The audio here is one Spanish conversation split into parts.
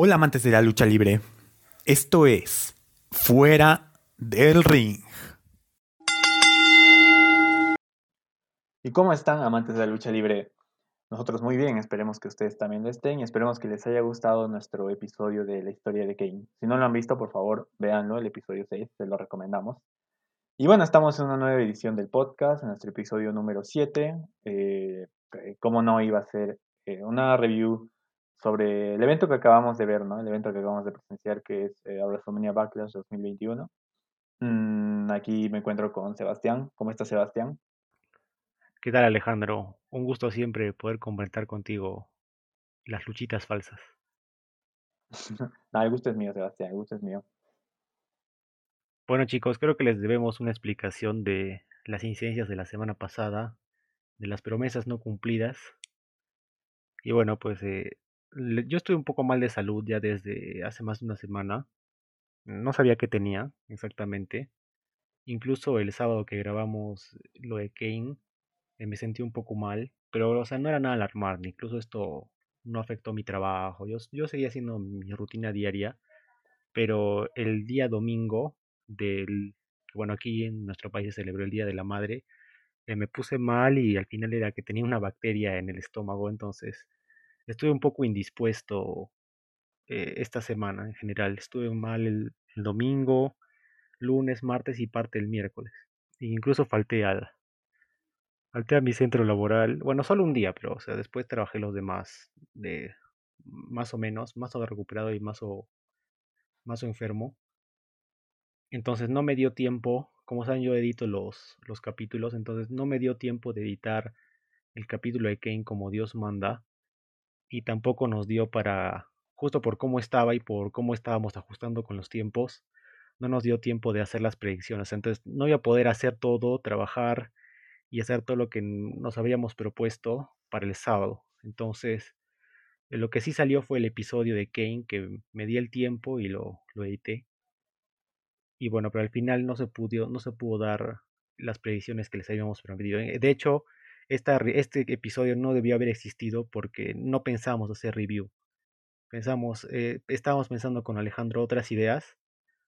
Hola amantes de la lucha libre. Esto es Fuera del Ring. ¿Y cómo están amantes de la lucha libre? Nosotros muy bien, esperemos que ustedes también lo estén y esperemos que les haya gustado nuestro episodio de la historia de Kane. Si no lo han visto, por favor, véanlo, el episodio 6, se lo recomendamos. Y bueno, estamos en una nueva edición del podcast, en nuestro episodio número 7. Eh, ¿Cómo no iba a ser eh, una review sobre el evento que acabamos de ver, ¿no? El evento que acabamos de presenciar, que es eh, WrestleMania Backlash 2021. Mm, aquí me encuentro con Sebastián. ¿Cómo está Sebastián? ¿Qué tal Alejandro? Un gusto siempre poder comentar contigo las luchitas falsas. no, el gusto es mío, Sebastián, el gusto es mío. Bueno chicos, creo que les debemos una explicación de las incidencias de la semana pasada, de las promesas no cumplidas. Y bueno, pues eh, yo estoy un poco mal de salud ya desde hace más de una semana. No sabía qué tenía exactamente. Incluso el sábado que grabamos lo de Kane, eh, me sentí un poco mal. Pero, o sea, no era nada alarmante. Incluso esto no afectó mi trabajo. Yo, yo seguía haciendo mi rutina diaria. Pero el día domingo del... Bueno, aquí en nuestro país se celebró el Día de la Madre. Eh, me puse mal y al final era que tenía una bacteria en el estómago. Entonces estuve un poco indispuesto eh, esta semana en general. Estuve mal el, domingo, lunes, martes y parte del miércoles. E incluso falté al, falté a mi centro laboral. Bueno, solo un día, pero o sea, después trabajé los demás de más o menos, más o recuperado y más o, más o enfermo. Entonces no me dio tiempo, como saben yo edito los, los capítulos, entonces no me dio tiempo de editar el capítulo de Kane como Dios manda y tampoco nos dio para, justo por cómo estaba y por cómo estábamos ajustando con los tiempos, no nos dio tiempo de hacer las predicciones. Entonces no iba a poder hacer todo, trabajar y hacer todo lo que nos habíamos propuesto para el sábado. Entonces, eh, lo que sí salió fue el episodio de Kane, que me di el tiempo y lo, lo edité. Y bueno, pero al final no se pudo, no se pudo dar las predicciones que les habíamos prometido. Eh, de hecho, este episodio no debió haber existido porque no pensamos hacer review. Pensamos, eh, estábamos pensando con Alejandro otras ideas,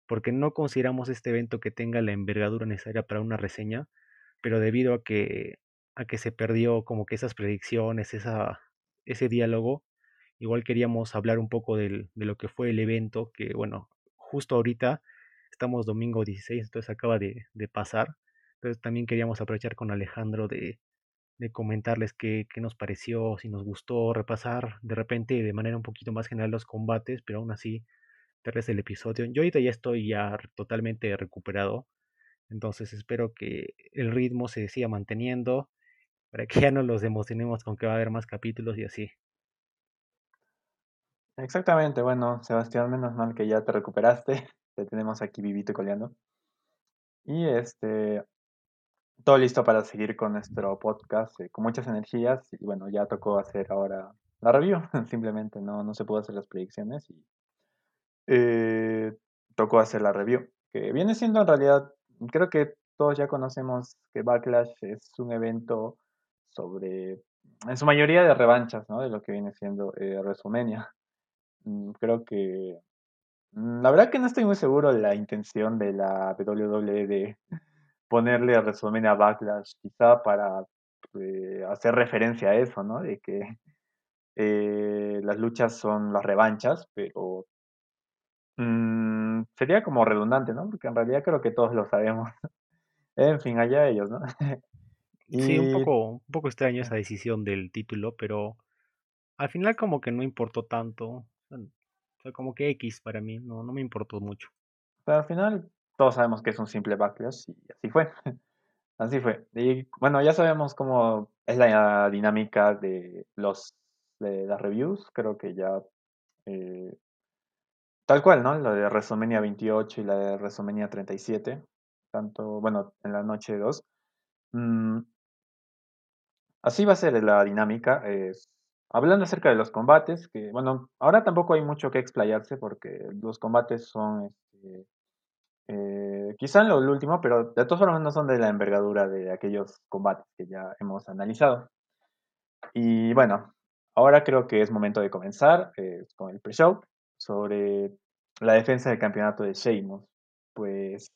porque no consideramos este evento que tenga la envergadura necesaria para una reseña, pero debido a que, a que se perdió como que esas predicciones, esa, ese diálogo, igual queríamos hablar un poco del, de lo que fue el evento, que bueno, justo ahorita estamos domingo 16, entonces acaba de, de pasar. Entonces también queríamos aprovechar con Alejandro de, de comentarles qué, qué, nos pareció, si nos gustó, repasar de repente de manera un poquito más general los combates, pero aún así darles el episodio. Yo ahorita ya estoy ya totalmente recuperado, entonces espero que el ritmo se siga manteniendo para que ya no los emocionemos con que va a haber más capítulos y así. Exactamente, bueno, Sebastián, menos mal que ya te recuperaste, te tenemos aquí vivito y coleando. Y este, todo listo para seguir con nuestro podcast eh, con muchas energías. Y bueno, ya tocó hacer ahora la review. Simplemente no, no se pudo hacer las predicciones y eh, tocó hacer la review. Que viene siendo en realidad, creo que todos ya conocemos que Backlash es un evento sobre, en su mayoría de revanchas, ¿no? De lo que viene siendo eh, WrestleMania. Mm, creo que, mm, la verdad que no estoy muy seguro de la intención de la WWE de ponerle a WrestleMania Backlash, quizá para eh, hacer referencia a eso, ¿no? De que eh, las luchas son las revanchas, pero mm, sería como redundante, ¿no? Porque en realidad creo que todos lo sabemos. en fin, allá ellos, ¿no? Sí, un poco, un poco extraño esa decisión del título, pero al final como que no importó tanto. O sea, como que X para mí, no, no me importó mucho. Pero al final todos sabemos que es un simple backlash y así fue. así fue. Y bueno, ya sabemos cómo es la dinámica de los de las reviews. Creo que ya eh, tal cual, ¿no? La de WrestleMania 28 y la de WrestleMania 37. Tanto, bueno, en la noche 2. Mm, así va a ser la dinámica. hablando acerca de los combates, que bueno, ahora tampoco hay mucho que explayarse porque los combates son este, eh, quizá lo último, pero de todas formas no son de la envergadura de aquellos combates que ya hemos analizado. Y bueno, ahora creo que es momento de comenzar eh, con el pre-show. sobre la defensa del campeonato de Sheamus. Pues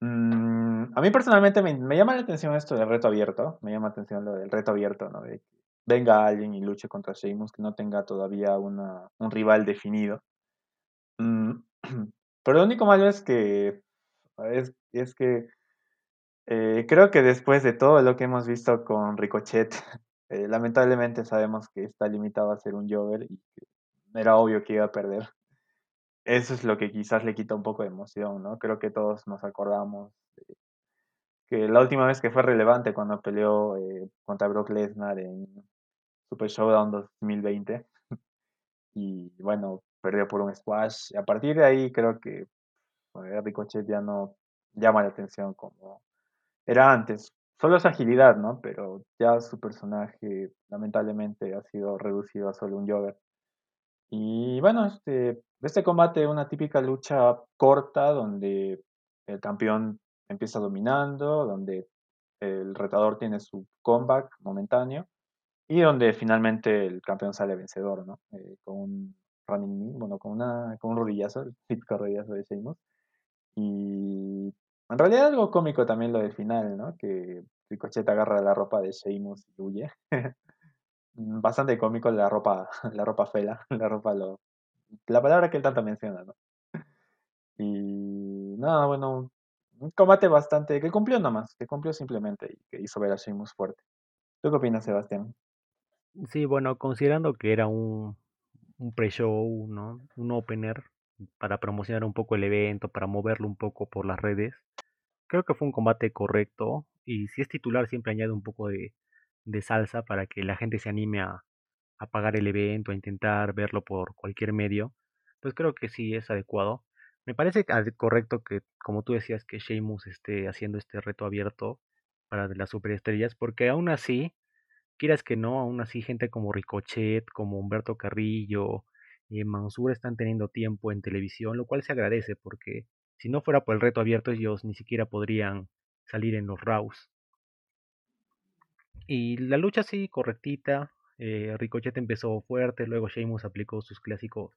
mm, a mí personalmente me, llama la atención esto del reto abierto, me llama la atención lo del reto abierto, ¿no? De que venga alguien y luche contra Sheamus, que no tenga todavía un rival definido. Mm, pero lo único malo es que es, es que eh, creo que después de todo lo que hemos visto con Ricochet, eh, lamentablemente sabemos que está limitado a ser un Jover y que era obvio que iba a perder. Eso es lo que quizás le quita un poco de emoción, ¿no? Creo que todos nos acordamos que la última vez que fue relevante cuando peleó eh, contra Brock Lesnar en Super Showdown 2020 y bueno, perdió por un squash. A partir de ahí creo que Ricochet ya no llama la atención como era antes. Solo es agilidad, ¿no? Pero ya su personaje lamentablemente ha sido reducido a solo un jogger. Y bueno, este, este combate una típica lucha corta donde el campeón empieza dominando, donde el retador tiene su comeback momentáneo y donde finalmente el campeón sale vencedor, ¿no? Eh, con un running knee, bueno, con, una, con un rodillazo, el típico rodillazo de Sheamus. Y en realidad algo cómico también lo del final, ¿no? Que Ricochet agarra la ropa de Sheamus y huye. Bastante cómico la ropa, la ropa fela, la ropa lo, la palabra que él tanto menciona, ¿no? Y nada, bueno, un combate bastante, que cumplió nomás, que cumplió simplemente y que hizo ver a Sheamus fuerte. ¿Tú qué opinas, Sebastián? Sí, bueno, considerando que era un, un pre-show, ¿no? Un opener para promocionar un poco el evento, para moverlo un poco por las redes, creo que fue un combate correcto y si es titular siempre añade un poco de, de salsa para que la gente se anime a, a, pagar el evento, a intentar verlo por cualquier medio, pues creo que sí es adecuado. Me parece correcto que, como tú decías, que Sheamus esté haciendo este reto abierto para las superestrellas, porque aún así, quieras que no, aún así gente como Ricochet, como Humberto Carrillo, eh, Mansur están teniendo tiempo en televisión, lo cual se agradece porque si no fuera por el reto abierto, ellos ni siquiera podrían salir en los Raws. Y la lucha sí, correctita. Eh, Ricochet empezó fuerte, luego Sheamus aplicó sus clásicos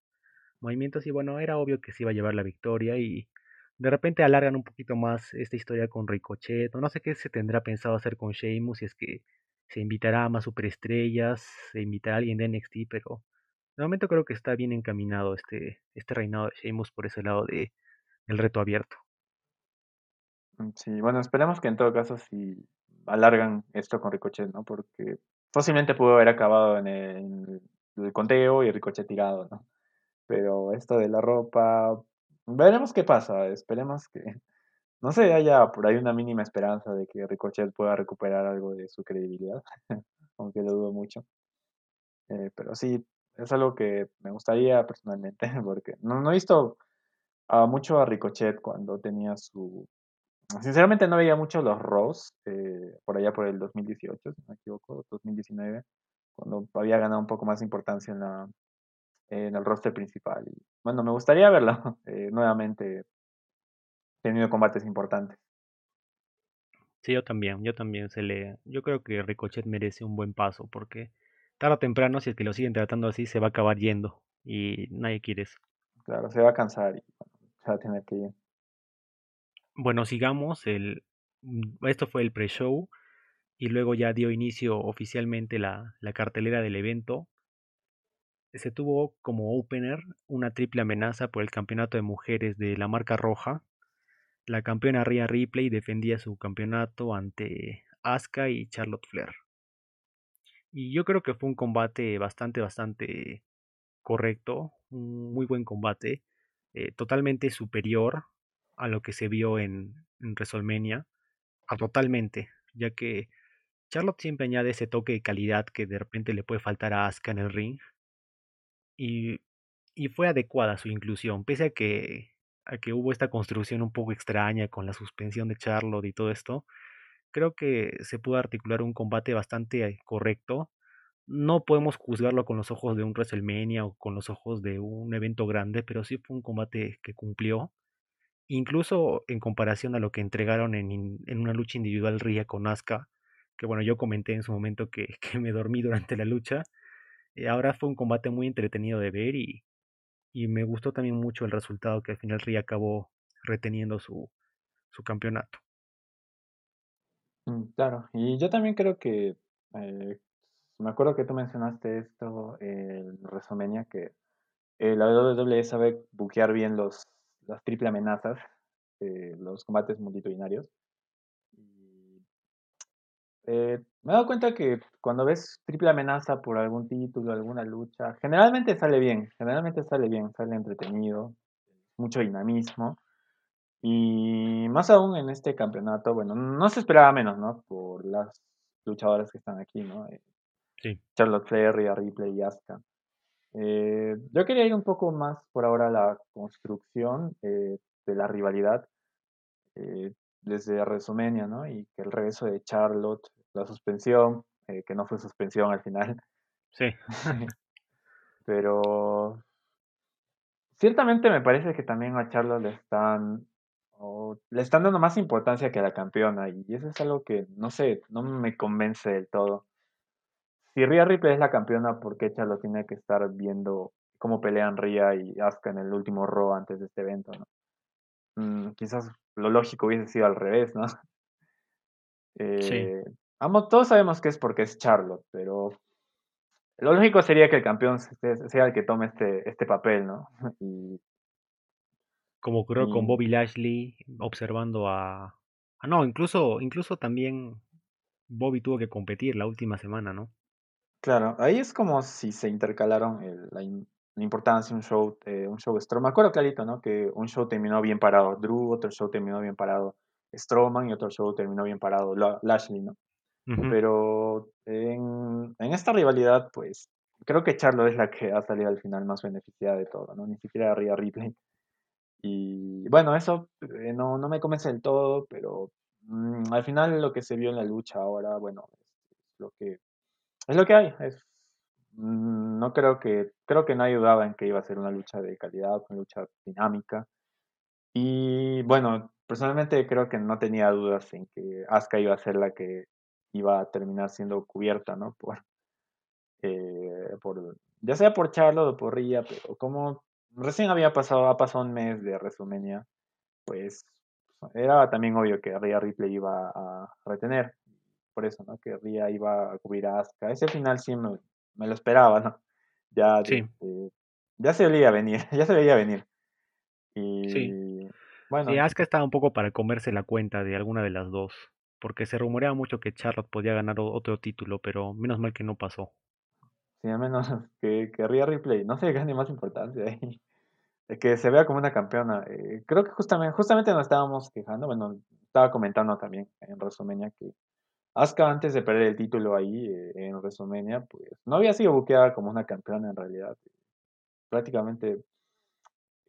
movimientos y bueno, era obvio que se iba a llevar la victoria y de repente alargan un poquito más esta historia con Ricochet. No sé qué se tendrá pensado hacer con Sheamus, si es que se invitará a más superestrellas, se invitará a alguien de NXT, pero de momento creo que está bien encaminado este, este reinado de Sheamus por ese lado de, el reto abierto. Mm, sí, bueno, esperemos que en todo caso si alargan esto con Ricochet, ¿no? Porque fácilmente pudo haber acabado en el, el conteo y Ricochet tirado, ¿no? Pero esto de la ropa, veremos qué pasa, esperemos que, no sé, haya por ahí una mínima esperanza de que Ricochet pueda recuperar algo de su credibilidad, aunque lo dudo mucho. Eh, pero sí, es algo que me gustaría personalmente, porque no, he visto mucho a Ricochet cuando tenía su... Sinceramente no veía mucho los Ross, eh, por allá por el 2018, si no me equivoco, 2019, cuando había ganado un poco más importancia en, la, en el roster principal. Bueno, me gustaría verlo eh, nuevamente teniendo combates importantes. Sí, yo también, yo también se le... Yo creo que Ricochet merece un buen paso porque tarde o temprano, si es que lo siguen tratando así, se va a acabar yendo y nadie quiere eso. Claro, se va a cansar y se va a tener que ir. Bueno, sigamos. El, mm, esto fue el pre-show y luego ya dio inicio oficialmente la, la cartelera del evento. Se tuvo como opener una triple amenaza por el campeonato de mujeres de la marca roja. La campeona Rhea Ripley defendía su campeonato ante Asuka y Charlotte Flair. Y yo creo que fue un combate bastante, bastante correcto, un muy buen combate, eh, totalmente superior a lo que se vio en, en WrestleMania, a totalmente, ya que Charlotte siempre añade ese toque de calidad que de repente le puede faltar a Asuka en el ring. Y, y fue adecuada su inclusión, pese a que, a que hubo esta construcción un poco extraña con la suspensión de Charlotte y todo esto creo que se pudo articular un combate bastante correcto. No podemos juzgarlo con los ojos de un WrestleMania o con los ojos de un evento grande, pero sí fue un combate que cumplió. Incluso en comparación a lo que entregaron en, en una lucha individual Ria con Asuka, que bueno, yo comenté en su momento que, que me dormí durante la lucha. Eh, ahora fue un combate muy entretenido de ver y, Y me gustó también mucho el resultado que al final Rhea acabó reteniendo su, su campeonato. Mm, Claro, y yo también creo que, eh, me acuerdo que tú mencionaste esto en WrestleMania, que eh, la WWE sabe buquear bien los, las triple amenazas, eh, los combates multitudinarios. Eh, me he dado cuenta que cuando ves triple amenaza por algún título, alguna lucha, generalmente sale bien, generalmente sale bien, sale entretenido, mucho dinamismo. Y más aún en este campeonato, bueno, no se esperaba menos, ¿no? Por las luchadoras que están aquí, ¿no? Eh, Sí, Charlotte Flair, Rhea Ripley y Asuka. Eh, yo quería ir un poco más por ahora a la construcción eh, de la rivalidad eh, desde WrestleMania, ¿no? Y que el regreso de Charlotte, la suspensión, eh, que no fue suspensión al final, sí, pero ciertamente me parece que también a Charlotte le están, o le están dando más importancia que a la campeona y eso es algo que, no sé, no me convence del todo. Si Rhea Ripley es la campeona, ¿por qué Charlotte tiene que estar viendo cómo pelean Rhea y Asuka en el último Raw antes de este evento, ¿no? Mm, quizás lo lógico hubiese sido al revés, ¿no? sí, Eh, ambos, todos sabemos que es porque es Charlotte, pero lo lógico sería que el campeón se- sea el que tome este, este papel, ¿no? Y, como ocurrió con Bobby Lashley, observando a... Ah, no, incluso, incluso también Bobby tuvo que competir la última semana, ¿no? claro, ahí es como si se intercalaron el- la, im- la importancia de un show, eh, un show Strowman. Me acuerdo clarito, ¿no? Que un show terminó bien parado Drew, otro show terminó bien parado Strowman y otro show terminó bien parado La- Lashley, ¿no? Pero en, en esta rivalidad, pues creo que Charlotte es la que ha salido al final más beneficiada de todo, ¿no? Ni siquiera Rhea Ripley. Y bueno, eso eh, no, no me convence del todo, pero mm, al final lo que se vio en la lucha ahora, bueno, es, es lo que es lo que hay. Es, mm, no creo que creo que nadie dudaba en que iba a ser una lucha de calidad, una lucha dinámica. Y bueno, personalmente creo que no tenía dudas en que Asuka iba a ser la que iba a terminar siendo cubierta, ¿no? Por, eh, por, ya sea por Charlotte o por Rhea, pero como recién había pasado, ha pasado un mes de WrestleMania, pues era también obvio que Rhea Ripley iba a retener. Por eso, ¿no? Que Rhea iba a cubrir a Asuka. Ese final sí me, me lo esperaba, ¿no? Ya Sí, ya se veía venir, ya se veía venir. sí. Y Sí, bueno, Asuka estaba un poco para comerse la cuenta de alguna de las dos, porque se rumoreaba mucho que Charlotte podía ganar otro título, pero menos mal que no pasó. sí, al menos que, que Rhea Ripley no se gane más importancia ahí. que se vea como una campeona. Eh, creo que justamente, justamente nos estábamos quejando, bueno, estaba comentando también en WrestleMania que Asuka antes de perder el título ahí eh, en WrestleMania, pues no había sido buqueada como una campeona en realidad. Prácticamente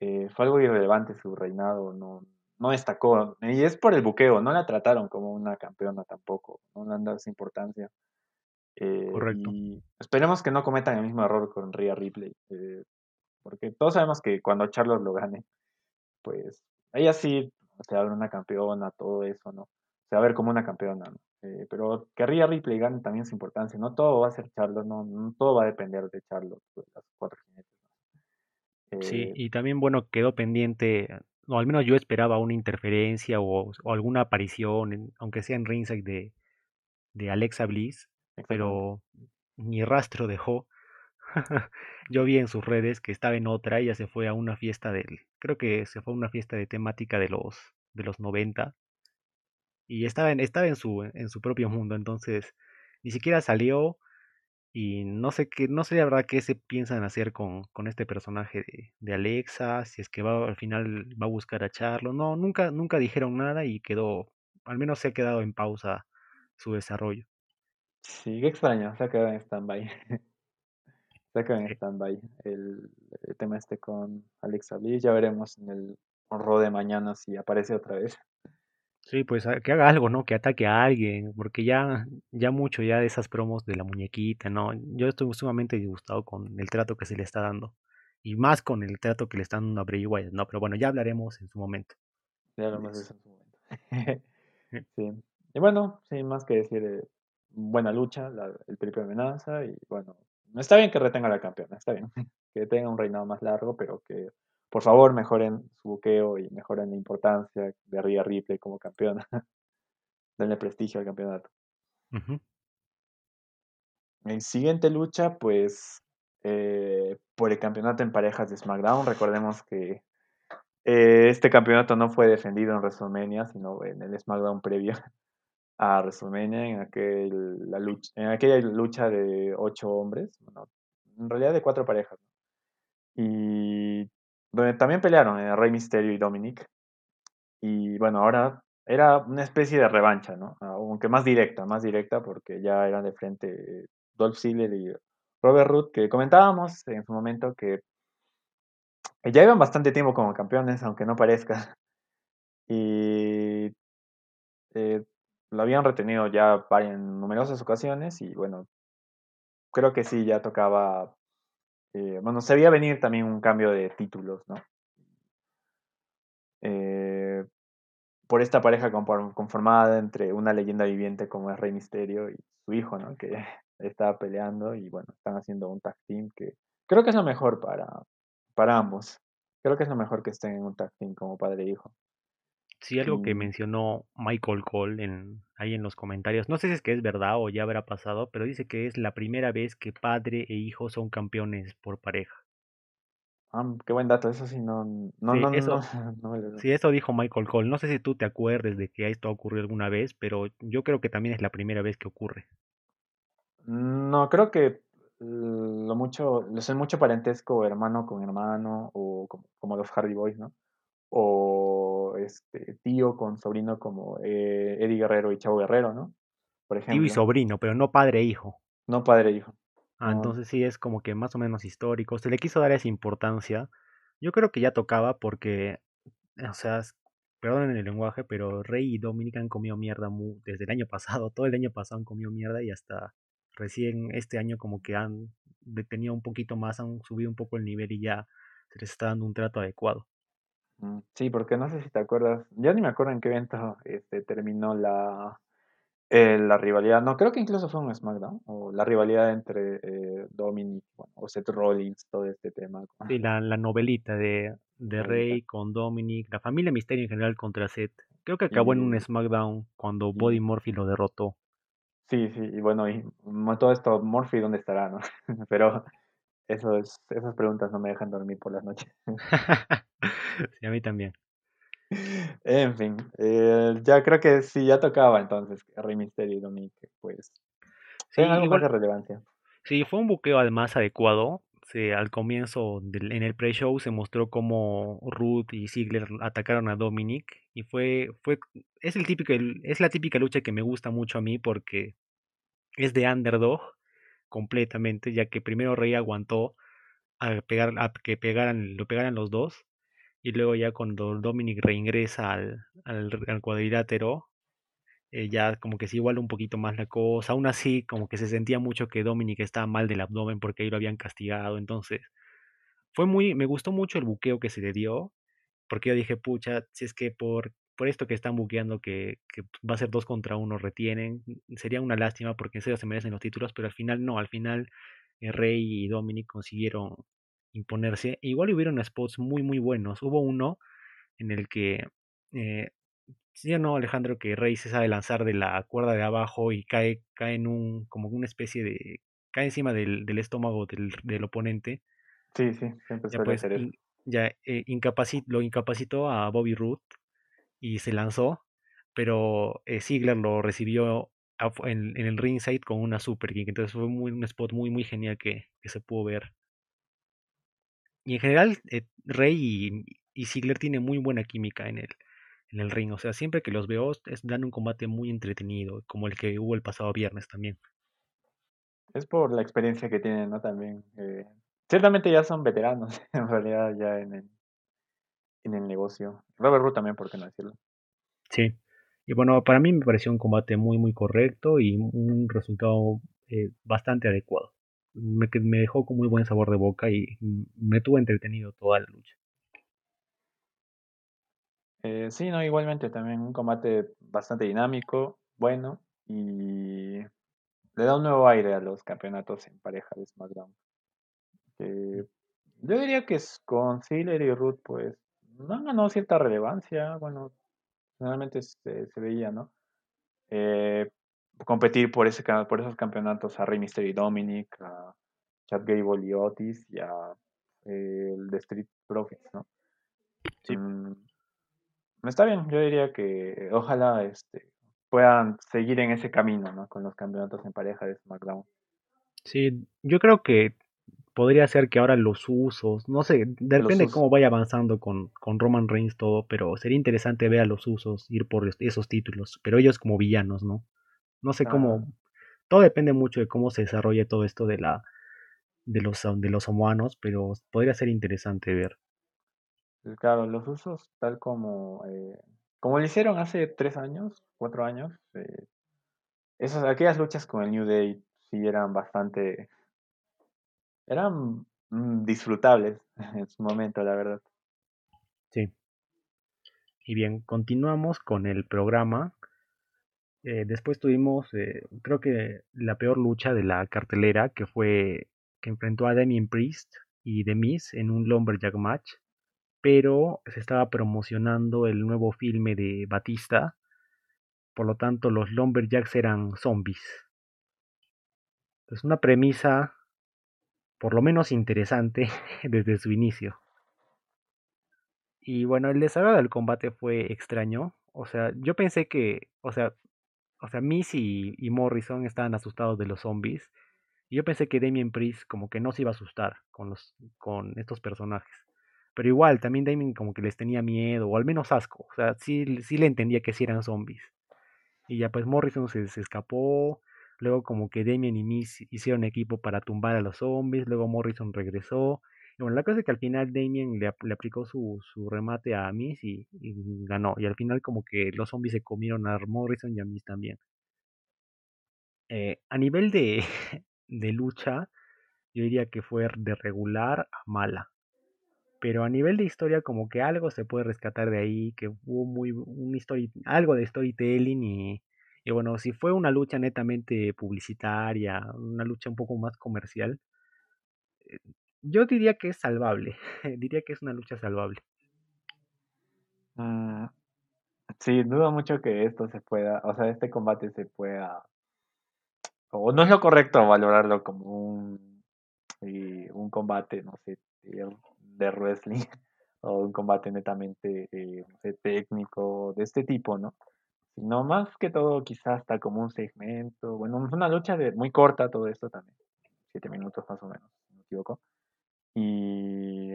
eh, fue algo irrelevante su reinado, no, no destacó. Y es por el buqueo, no la trataron como una campeona tampoco, no le han dado esa importancia. Eh, Correcto. y esperemos que no cometan el mismo error con Rhea Ripley, eh, porque todos sabemos que cuando Charlotte lo gane, pues ella sí se va a ver una campeona, todo eso, ¿no? Se va a ver como una campeona, ¿no? Eh, pero que Rhea Ripley gane también su importancia, no todo va a ser Charlotte, no, no todo va a depender de Charlotte, de las cuatro jinetes. Sí, y también, bueno, quedó pendiente, o al menos yo esperaba una interferencia o, o alguna aparición, en- aunque sea en ringside de, de Alexa Bliss, pero ni rastro dejó. Yo vi en sus redes que estaba en otra, ella se fue a una fiesta del, creo que se fue a una fiesta de temática de los, de los 90 y estaba en, estaba en su, en su propio mundo, entonces ni siquiera salió y no sé qué, no sé la verdad qué se piensan hacer con, con este personaje de, de Alexa, si es que va al final va a buscar a Charlo, no, nunca, nunca dijeron nada y quedó, al menos se ha quedado en pausa su desarrollo. Sí, qué extraño, se ha quedado en stand-by. Se ha quedado en Sí. stand-by el, el tema este con Alexa Bliss. Ya veremos en el Raw de mañana si aparece otra vez. Sí, pues que haga algo, ¿no? Que ataque a alguien, porque ya, ya mucho ya de esas promos de la muñequita, ¿no? Yo estoy sumamente disgustado con el trato que se le está dando. Y más con el trato que le están dando a Bray Wyatt, ¿no? Pero bueno, ya hablaremos en su momento Ya eso en su momento. Sí. Y bueno, sin más que decir, eh, buena lucha, la- el triple amenaza y bueno, está bien que retenga la campeona, está bien. que tenga un reinado más largo, pero que por favor mejoren su buqueo y mejoren la importancia de Rhea Ripley como campeona. Denle prestigio al campeonato. En siguiente lucha, pues eh, por el campeonato en parejas de SmackDown. Recordemos que eh, este campeonato no fue defendido en WrestleMania, sino en el SmackDown previo a WrestleMania, en, aquel, la lucha, en aquella lucha de ocho hombres, en realidad de cuatro parejas. Y donde también pelearon eh, Rey Mysterio y Dominic. Y bueno, ahora era una especie de revancha, ¿no? Aunque más directa, más directa, porque ya eran de frente Dolph Ziggler y Robert Root, que comentábamos en su momento que ya iban bastante tiempo como campeones, aunque no parezca. Y eh, lo habían retenido ya en numerosas ocasiones y bueno, creo que sí, ya tocaba, eh, bueno, se veía venir también un cambio de títulos, ¿no? Eh, por esta pareja conformada entre una leyenda viviente como es Rey Misterio y su hijo, ¿no? Que estaba peleando y bueno, están haciendo un tag team que creo que es lo mejor para, para ambos. Creo que es lo mejor que estén en un tag team como padre e hijo. Sí, algo que mencionó Michael Cole en, ahí en los comentarios, no sé si es que es verdad o ya habrá pasado, pero dice que es la primera vez que padre e hijo son campeones por pareja. Ah, qué buen dato, eso sí, no, no, sí, no, eso, sí, eso dijo Michael Cole. No sé si tú te acuerdes de que esto ha ocurrido alguna vez, pero yo creo que también es la primera vez que ocurre. No, creo que lo mucho, lo sé mucho parentesco hermano con hermano, o como, los Hardy Boys, ¿no? O este tío con sobrino como eh, Eddie Guerrero y Chavo Guerrero, ¿no? Por ejemplo. Tío y sobrino, pero no padre e hijo. No padre e hijo. Ah, entonces sí es como que más o menos histórico. Se le quiso dar esa importancia. Yo creo que ya tocaba porque, o sea, perdonen el lenguaje, pero Rey y Dominic han comido mierda desde el año pasado. Todo el año pasado han comido mierda y hasta recién este año como que han detenido un poquito más, han subido un poco el nivel y ya se les está dando un trato adecuado. Mm, sí, porque no sé si te acuerdas, ya ni me acuerdo en qué evento este, terminó la, eh, la rivalidad, no, creo que incluso fue un SmackDown, o la rivalidad entre eh, Dominic o Seth Rollins, todo este tema. Sí, la, la novelita de, de Rey con Dominic, la familia Misterio en general contra Seth. Creo que acabó en un SmackDown cuando Body Murphy lo derrotó. Sí, sí, y bueno, y todo esto, Murphy, ¿dónde estará, no? Pero eso es, esas preguntas no me dejan dormir por las noches. sí, a mí también. En fin, eh, ya creo que sí, ya tocaba entonces Rey Mysterio y Dominic, pues. Sí, algo de relevancia. Sí, fue un buqueo además adecuado. al comienzo, en el pre-show, se mostró cómo Ruth y Ziggler atacaron a Dominic. Y fue, fue, es el típico, es la típica lucha que me gusta mucho a mí porque es de underdog completamente, ya que primero Rey aguantó a pegar, a que pegaran, lo pegaran los dos y luego ya cuando Dominic reingresa al, al, cuadrilátero, eh, ya como que se iguala un poquito más la cosa. Aún así, como que se sentía mucho que Dominic estaba mal del abdomen porque ahí lo habían castigado. Entonces, fue muy, me gustó mucho el buqueo que se le dio, porque yo dije, pucha, si es que por, por esto que están buqueando que, que va a ser dos contra uno, retienen, sería una lástima porque en serio se merecen los títulos, pero al final no, al final eh, Rey y Dominic consiguieron imponerse. E igual hubieron spots muy, muy buenos. Hubo uno en el que, eh, sí o no, Alejandro, que Rey se sabe lanzar de la cuerda de abajo y cae, cae en un, como una especie de, cae encima del, del estómago del, del, oponente. Sí, sí, siempre ya, pues, ya eh, lo incapacitó a Bobby Root y se lanzó, pero eh, Ziggler lo recibió en, en, el ringside con una super kick. Entonces fue muy, un spot muy, muy genial que, que se pudo ver. Y en general, eh, Rey y, y Ziggler tienen muy buena química en el, en el ring. O sea, siempre que los veo, es, dan un combate muy entretenido, como el que hubo el pasado viernes también. Es por la experiencia que tienen, ¿no? También. Eh, ciertamente ya son veteranos, en realidad, ya en el, en el negocio. Robert Root también, ¿por qué no decirlo? Sí. Y bueno, para mí me pareció un combate muy, muy correcto y un resultado eh, bastante adecuado me, me dejó con muy buen sabor de boca y me tuvo entretenido toda la lucha. Eh, sí, no, igualmente también un combate bastante dinámico, bueno, y le da un nuevo aire a los campeonatos en pareja de SmackDown. Yo diría que es con Ziggler y Ruth, pues, han ganado cierta relevancia. Bueno, generalmente se, se veía, ¿no? Eh, competir por, ese, por esos campeonatos a Rey Mysterio y Dominic, a Chad Gable y Otis y a eh, el de Street Profits, ¿no? Sí, Mm, está bien, yo diría que ojalá este, puedan seguir en ese camino, ¿no? Con los campeonatos en pareja de SmackDown. sí, yo creo que podría ser que ahora los usos, no sé, depende de cómo vaya avanzando con, con Roman Reigns todo, pero sería interesante ver a los usos ir por es- esos títulos, pero ellos como villanos, ¿no? No sé Ah, cómo, todo depende mucho de cómo se desarrolle todo esto de la de los de los samoanos, pero podría ser interesante ver. claro, los usos tal como, eh, como lo hicieron hace tres años, cuatro años, eh, esas, aquellas luchas con el New Day sí eran bastante, eran mm, disfrutables en su momento, la verdad. Sí. Y bien, continuamos con el programa. Eh, después tuvimos, eh, creo que la peor lucha de la cartelera, que fue que enfrentó a Damien Priest y The Miz en un Lumberjack match, pero se estaba promocionando el nuevo filme de Batista, por lo tanto los Lumberjacks eran zombies. Es una premisa por lo menos interesante desde su inicio. Y bueno, el desarrollo del combate fue extraño. O sea, yo pensé que, o sea, o sea, Missy y, Morrison estaban asustados de los zombies. Y yo pensé que Damien Priest como que no se iba a asustar con los, con estos personajes. Pero igual, también Damien como que les tenía miedo, o al menos asco. O sea, sí, sí le entendía que sí eran zombies. Y ya pues Morrison se, se escapó. Luego como que Damien y Miss hicieron equipo para tumbar a los zombies. Luego Morrison regresó. Y bueno, la cosa es que al final Damien le, le aplicó su, su remate a Miss y, y ganó. Y al final como que los zombies se comieron a Morrison y a Miss también. Eh, a nivel de, de lucha, yo diría que fue de regular a mala. Pero a nivel de historia, como que algo se puede rescatar de ahí, que hubo muy un story, algo de storytelling y, y bueno, si fue una lucha netamente publicitaria, una lucha un poco más comercial, yo diría que es salvable, diría que es una lucha salvable. Mm, sí, dudo mucho que esto se pueda, o sea, este combate se pueda, o no es lo correcto valorarlo como un, eh, un combate, no sé, de, wrestling, o un combate netamente, eh, técnico, de este tipo, ¿no? Sino más que todo quizás hasta como un segmento, bueno, es una lucha de, muy corta todo esto también, siete minutos más o menos, si no me equivoco. Y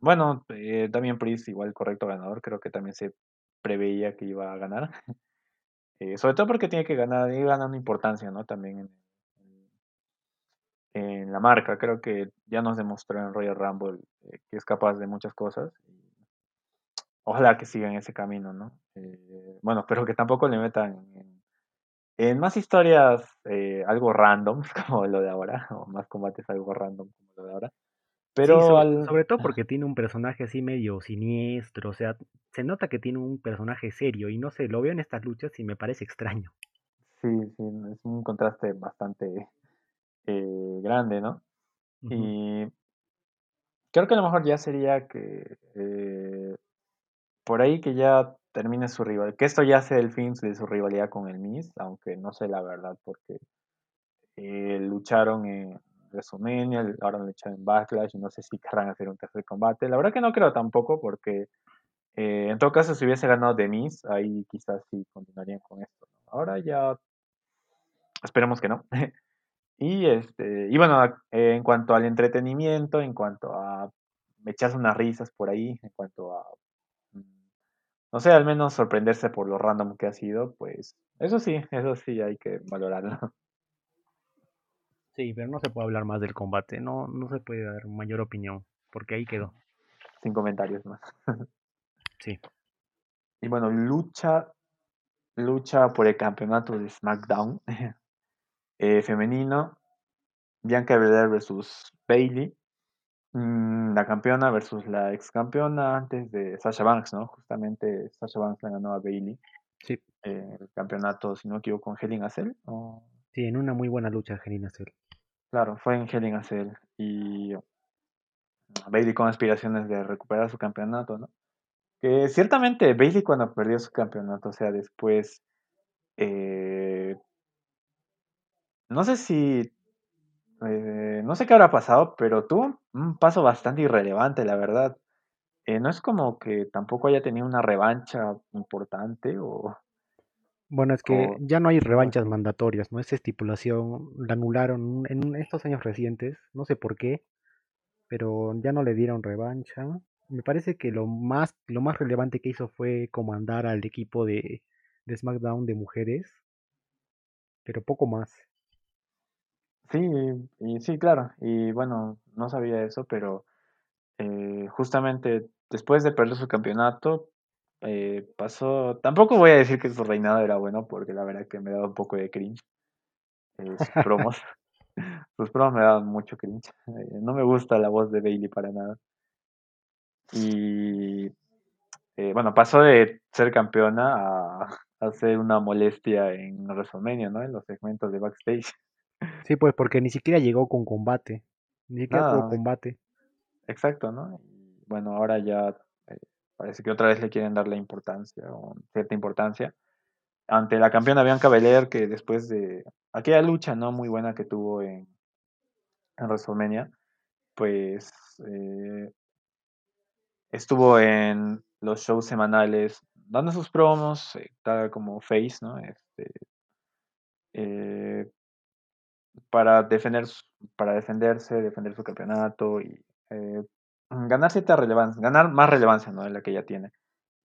bueno, eh, también Priest igual correcto ganador, creo que también se preveía que iba a ganar. Eh, sobre todo porque tiene que ganar, ir ganando importancia, ¿no? También en, en la marca. Creo que ya nos demostró en Royal Rumble eh, que es capaz de muchas cosas. Ojalá que siga en ese camino, ¿no? Eh, bueno, pero que tampoco le metan en, en más historias eh, algo random, como lo de ahora, o más combates algo random como lo de ahora. Sí, Pero sobre, al... sobre todo porque tiene un personaje así medio siniestro, o sea, se nota que tiene un personaje serio y no sé, lo veo en estas luchas y me parece extraño. Sí, sí, es un contraste bastante eh, grande, ¿no? Y creo que a lo mejor ya sería que eh, por ahí que ya termine su rival, que esto ya sea el fin de su rivalidad con el Miz, aunque no sé la verdad, porque eh, lucharon en WrestleMania, ahora han luchado en Backlash, no sé si querrán hacer un tercer combate. La verdad que no creo tampoco, porque eh, en todo caso, si hubiese ganado The Miz, ahí quizás sí continuarían con esto. Ahora ya esperemos que no. Y, este, y bueno, eh, en cuanto al entretenimiento, en cuanto a echarse unas risas por ahí, en cuanto a, no sé, al menos sorprenderse por lo random que ha sido, pues eso sí, eso sí hay que valorarlo. Sí, pero no se puede hablar más del combate, no, no se puede dar mayor opinión, porque ahí quedó. Sin comentarios más. Sí, Y bueno, lucha, lucha por el campeonato de SmackDown eh, femenino, Bianca Belair versus Bailey. Mm, la campeona versus la ex campeona antes de Sasha Banks, ¿no? Justamente Sasha Banks le ganó a Bailey sí, eh, el campeonato, si no me equivoco, en Hell in a Cell, o- sí, en una muy buena lucha, Janina Cell. Claro, fue en Hell in a Cell. Y Bailey con aspiraciones de recuperar su campeonato, ¿no? Que ciertamente Bailey cuando perdió su campeonato, o sea, después, eh, no sé si, eh, no sé qué habrá pasado, pero tuvo un paso bastante irrelevante, la verdad. Eh, no es como que tampoco haya tenido una revancha importante o, Bueno, es que o ya no hay revanchas mandatorias, ¿no? Esa estipulación la anularon en estos años recientes, no sé por qué, pero ya no le dieron revancha. Me parece que lo más, lo más relevante que hizo fue comandar al equipo de, de SmackDown de mujeres, pero poco más. Sí, y sí, claro. Y bueno, no sabía eso, pero eh, justamente después de perder su campeonato, eh, pasó. Tampoco voy a decir que su reinado era bueno, porque la verdad que me daba un poco de cringe eh, sus promos. Sus promos me daban mucho cringe. Eh, no me gusta la voz de Bailey para nada. Y eh, bueno, pasó de ser campeona a, ser una molestia en WrestleMania, ¿no? En los segmentos de backstage. Sí, pues porque ni siquiera llegó con combate, ni siquiera tuvo Nada, combate. exacto, ¿no? Y bueno, ahora ya eh, parece que otra vez le quieren dar la importancia, o cierta importancia, ante la campeona Bianca Belair, que después de aquella lucha, ¿no? Muy buena que tuvo en, en WrestleMania, pues eh, estuvo en los shows semanales dando sus promos, eh, tal como Face, ¿no? Este, eh, para defender, para defenderse, defender su campeonato y eh, ganar cierta relevancia, ganar más relevancia, ¿no? La que ya tiene.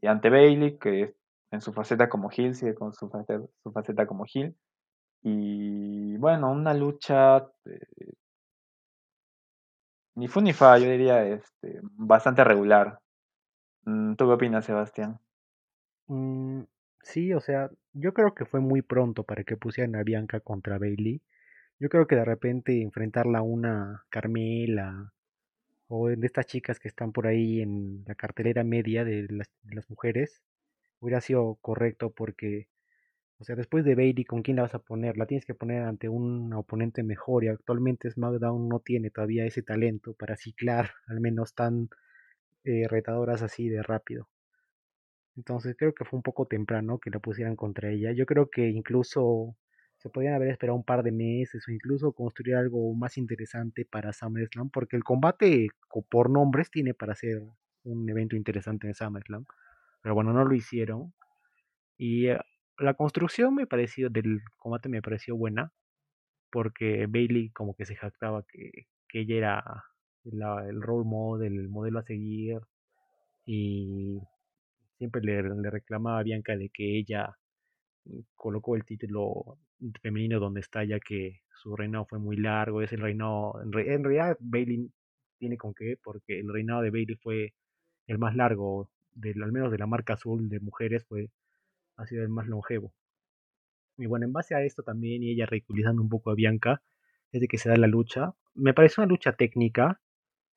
Y ante Bailey, que en su faceta como heel, sigue con su faceta, su faceta como heel. Y bueno, una lucha eh, ni fu ni fa, yo diría este, bastante regular. Mm, ¿Tú qué opinas, Sebastián? Mm, sí, o sea, yo creo que fue muy pronto para que pusieran a Bianca contra Bailey. Yo creo que de repente enfrentarla a una Carmela o de estas chicas que están por ahí en la cartelera media de las, mujeres hubiera sido correcto porque, o sea, después de Bailey, ¿con quién la vas a poner? La tienes que poner ante un oponente mejor y actualmente SmackDown no tiene todavía ese talento para ciclar al menos tan eh, retadoras así de rápido. Entonces creo que fue un poco temprano que la pusieran contra ella. Yo creo que incluso se podían haber esperado un par de meses o incluso construir algo más interesante para SummerSlam, porque el combate co- por nombres tiene para ser un evento interesante en SummerSlam. Pero bueno, no lo hicieron. Y eh, la construcción me pareció, del combate me pareció buena, porque Bailey como que se jactaba que, que ella era la- el role model, el modelo a seguir, y siempre le, le reclamaba a Bianca de que ella colocó el título femenino donde está, ya que su reinado fue muy largo, es el reinado, en, re- en realidad Bailey tiene con qué, porque el reinado de Bailey fue el más largo, del, al menos de la marca azul de mujeres, fue, ha sido el más longevo. Y bueno, en base a esto también, y ella ridiculizando un poco a Bianca, es de que se da la lucha. Me parece una lucha técnica,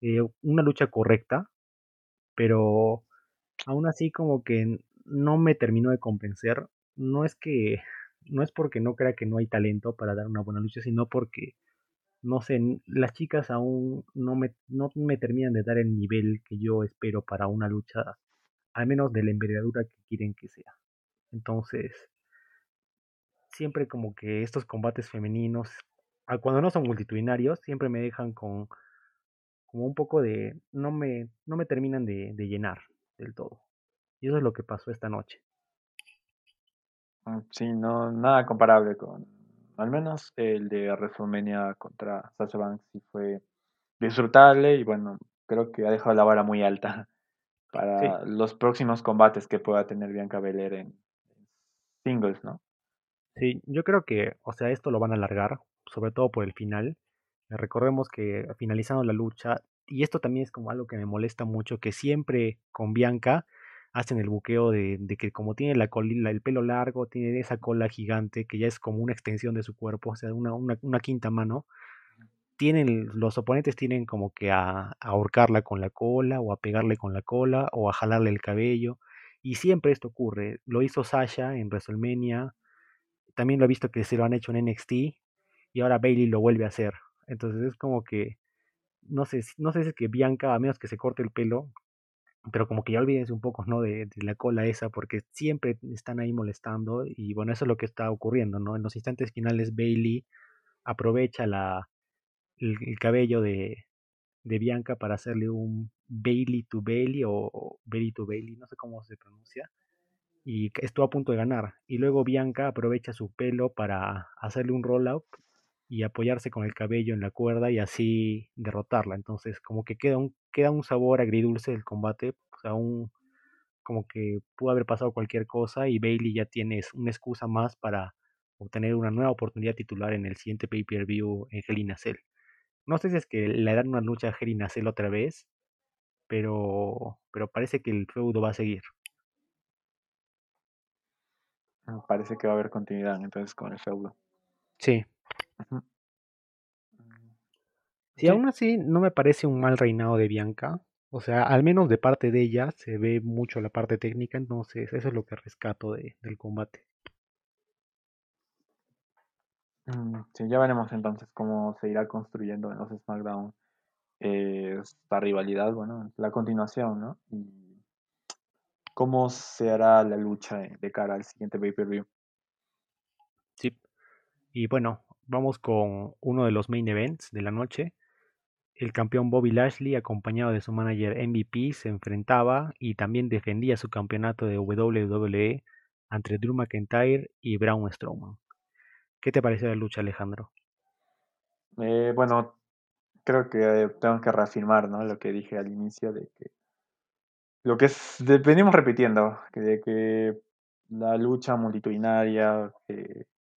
eh, una lucha correcta, pero aún así como que no me terminó de convencer. No es que, no es porque no crea que no hay talento para dar una buena lucha, sino porque, no sé, las chicas aún no me, no me terminan de dar el nivel que yo espero para una lucha, al menos de la envergadura que quieren que sea. Entonces, siempre como que estos combates femeninos, cuando no son multitudinarios, siempre me dejan con como un poco de, no me, no me terminan de, de llenar del todo. Y eso es lo que pasó esta noche. Mm, Sí, no, nada comparable con, al menos el de WrestleMania contra Sasha Banks sí fue disfrutable y bueno, creo que ha dejado la vara muy alta Sí, para los próximos combates que pueda tener Bianca Belair en singles, ¿no? sí, yo creo que, o sea, esto lo van a alargar, sobre todo por el final. Recordemos que finalizando la lucha, y esto también es como algo que me molesta mucho, que siempre con Bianca hacen el buqueo de, de que como tiene la colila, el pelo largo, tiene esa cola gigante que ya es como una extensión de su cuerpo, o sea, una, una, una quinta mano, tienen, los oponentes tienen como que a, a ahorcarla con la cola, o a pegarle con la cola, o a jalarle el cabello, y siempre esto ocurre. Lo hizo Sasha en WrestleMania, también lo he visto que se lo han hecho en NXT y ahora Bailey lo vuelve a hacer. Entonces es como que no sé, no sé si es que Bianca, a menos que se corte el pelo, pero como que ya olvídense un poco, ¿no? De, la cola esa, porque siempre están ahí molestando y bueno, eso es lo que está ocurriendo, ¿no? En los instantes finales Bailey aprovecha la, el, el cabello de, de, Bianca para hacerle un Bailey to Bailey o, o Bailey to Bailey, no sé cómo se pronuncia, y estuvo a punto de ganar. Y luego Bianca aprovecha su pelo para hacerle un roll-up y apoyarse con el cabello en la cuerda y así derrotarla. Entonces, como que queda un, queda un sabor agridulce del combate, o sea, un, como que pudo haber pasado cualquier cosa y Bailey ya tiene una excusa más para obtener una nueva oportunidad titular en el siguiente pay-per-view en Hell in a Cell. No sé si es que le dan una lucha a Hell in a Cell otra vez, pero, pero parece que el feudo va a seguir. Parece que va a haber continuidad entonces con el feudo. Sí. -huh. Sí, sí, aún así no me parece un mal reinado de Bianca. O sea, al menos de parte de ella se ve mucho la parte técnica, entonces eso es lo que rescato de, del combate. Mm, Sí, ya veremos entonces cómo se irá construyendo en los SmackDown eh, esta rivalidad, bueno, la continuación, ¿no? Y cómo se hará la lucha de cara al siguiente pay-per-view. Sí. Y bueno, vamos con uno de los main events de la noche. El campeón Bobby Lashley, acompañado de su manager MVP, se enfrentaba y también defendía su campeonato de WWE entre Drew McIntyre y Braun Strowman. ¿Qué te pareció la lucha, Alejandro? Eh, bueno, creo que tengo que reafirmar ¿no? lo que dije al inicio de que lo que es, venimos repitiendo, que de que la lucha multitudinaria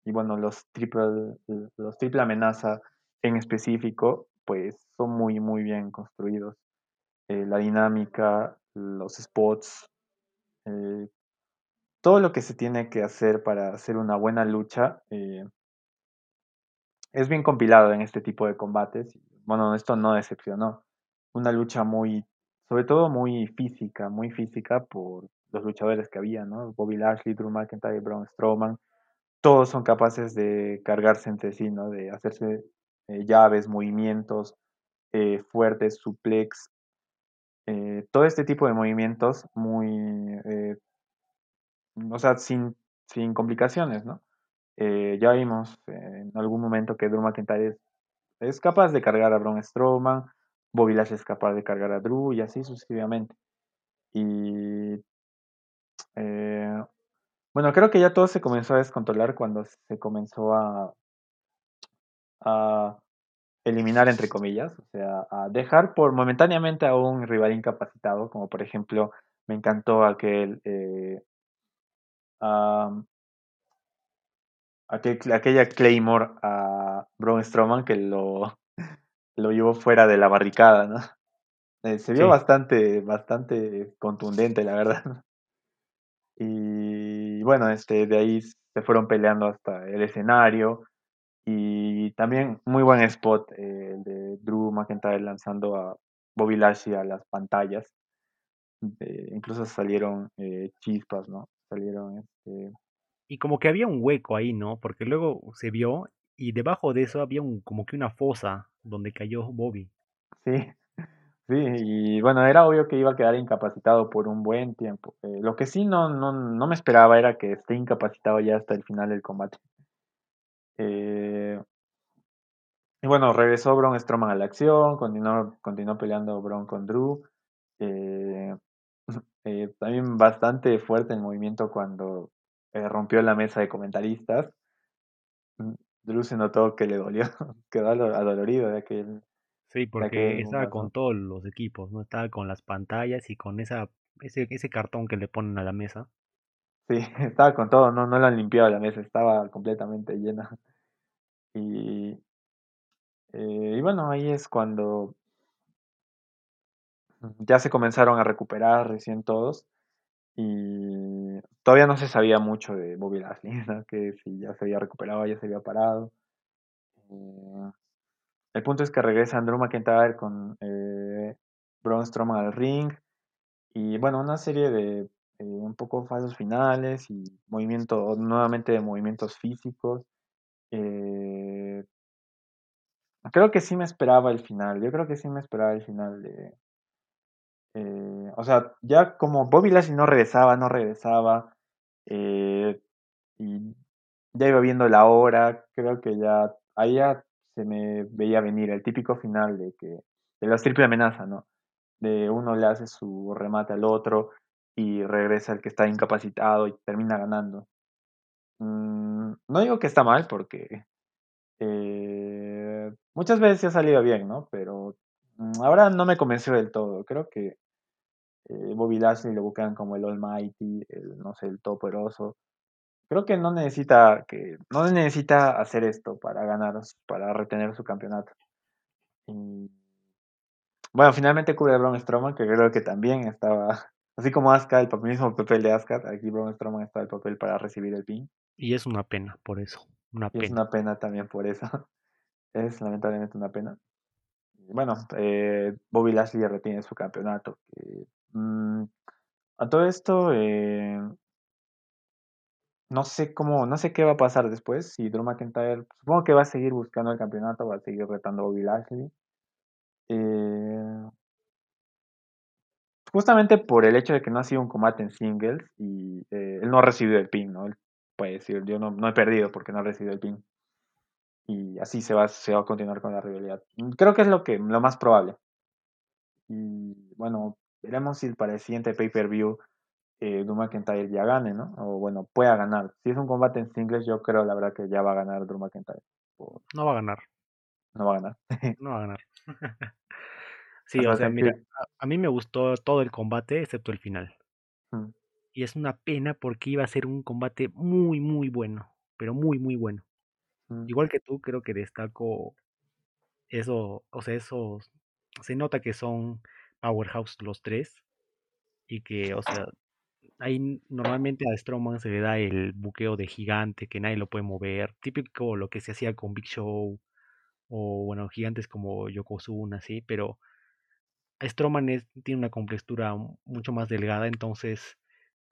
y bueno, los triple, los triple amenaza en específico, pues son muy, muy bien construidos. Eh, la dinámica, los spots, eh, todo lo que se tiene que hacer para hacer una buena lucha eh, es bien compilado en este tipo de combates. Bueno, esto no decepcionó. Una lucha muy, sobre todo muy física, muy física por los luchadores que había, ¿no? Bobby Lashley, Drew McIntyre, Braun Strowman, todos son capaces de cargarse entre sí, ¿no? De hacerse eh, llaves, movimientos eh, fuertes, suplex, eh, todo este tipo de movimientos muy, o sea, sin, sin complicaciones, ¿no? Ya vimos en algún momento que Drew McIntyre es, capaz de cargar a Braun Strowman, Bobby es capaz de cargar a Drew y así sucesivamente. Y bueno, creo que ya todo se comenzó a descontrolar cuando se comenzó a, a eliminar entre comillas, o sea, a dejar por momentáneamente a un rival incapacitado, como por ejemplo me encantó aquel eh, um, aquel, aquella Claymore a Braun Strowman que lo, lo llevó fuera de la barricada, ¿no? Eh, se vio sí. bastante, bastante contundente, la verdad. Y bueno, este, de ahí se fueron peleando hasta el escenario. Y también muy buen spot eh, el de Drew McIntyre lanzando a Bobby Lashley a las pantallas. Eh, incluso salieron eh, chispas, ¿no? Salieron este, y como que había un hueco ahí, ¿no? Porque luego se vio y debajo de eso había un, como que una fosa donde cayó Bobby. Sí, sí, y bueno, era obvio que iba a quedar incapacitado por un buen tiempo. Eh, lo que sí no, no, no me esperaba era que esté incapacitado ya hasta el final del combate. Eh, y bueno, regresó Braun Strowman a la acción, continuó, continuó peleando Braun con Drew. Eh, eh, también bastante fuerte el movimiento cuando eh, rompió la mesa de comentaristas. Drew se notó que le dolió, quedó adolorido de aquel. Sí, porque estaba con todos los equipos, ¿no? Estaba con las pantallas y con esa, ese, ese cartón que le ponen a la mesa. Sí, estaba con todo, no, no lo han limpiado la mesa, estaba completamente llena. Y, eh, y bueno, ahí es cuando ya se comenzaron a recuperar recién todos. Y todavía no se sabía mucho de Bobby Lashley, ¿no? que si ya se había recuperado, ya se había parado. Eh, el punto es que regresa Andrew McIntyre con eh, Braun Strowman al ring. Y bueno, una serie de eh, un poco falsos finales y movimiento, nuevamente de movimientos físicos. Eh, creo que sí me esperaba el final. Yo creo que sí me esperaba el final de. eh, o sea, ya como Bobby Lashley no regresaba, no regresaba. y ya iba viendo la hora. Creo que ya. Ahí ya se me veía venir el típico final de que. De la triple amenaza, ¿no? De uno le hace su remate al otro y regresa el que está incapacitado y termina ganando. Mm, no digo que está mal porque eh, muchas veces ha salido bien, ¿no? Pero mm, ahora no me convenció del todo. Creo que eh, Bobby Lashley lo buscan como el Almighty, el, no sé, el todopoderoso. Creo que no necesita que no necesita hacer esto para ganar, para retener su campeonato. Y, bueno, finalmente cubre a Braun Strowman, que creo que también estaba, así como Asuka, el mismo papel de Asuka, aquí Braun Strowman está el papel para recibir el pin. Y es una pena por eso. Una es una pena también por eso. Es lamentablemente una pena. Bueno, eh, Bobby Lashley retiene su campeonato. mm, a todo esto, eh, no sé cómo, no sé qué va a pasar después. Si Drew McIntyre, supongo que va a seguir buscando el campeonato, va a seguir retando a Bobby Lashley. Eh, justamente por el hecho de que no ha sido un combate en singles y eh, él no ha recibido el pin, ¿no? Él puede decir, yo no, he perdido porque no he recibido el pin. Y así se va, se va a continuar con la rivalidad. Creo que es lo, que, lo más probable. Y bueno, veremos si para el siguiente pay-per-view eh, Drew McIntyre ya gane, ¿no? O bueno, pueda ganar. Si es un combate en singles, yo creo la verdad que ya va a ganar Drew McIntyre. Por- No va a ganar. No va a ganar. No va a ganar. sí, o sea, mira, a, a mí me gustó todo el combate excepto el final. Mm, Y es una pena porque iba a ser un combate muy, muy bueno. Pero muy, muy bueno. mm. Igual que tú, creo que destaco eso, o sea, esos, se nota que son powerhouse los tres y que, o sea, ahí normalmente a Strowman se le da el buqueo de gigante que nadie lo puede mover, típico lo que se hacía con Big Show o bueno, gigantes como Yokozuna, así, pero Strowman es- tiene una complexura mu- mucho más delgada, entonces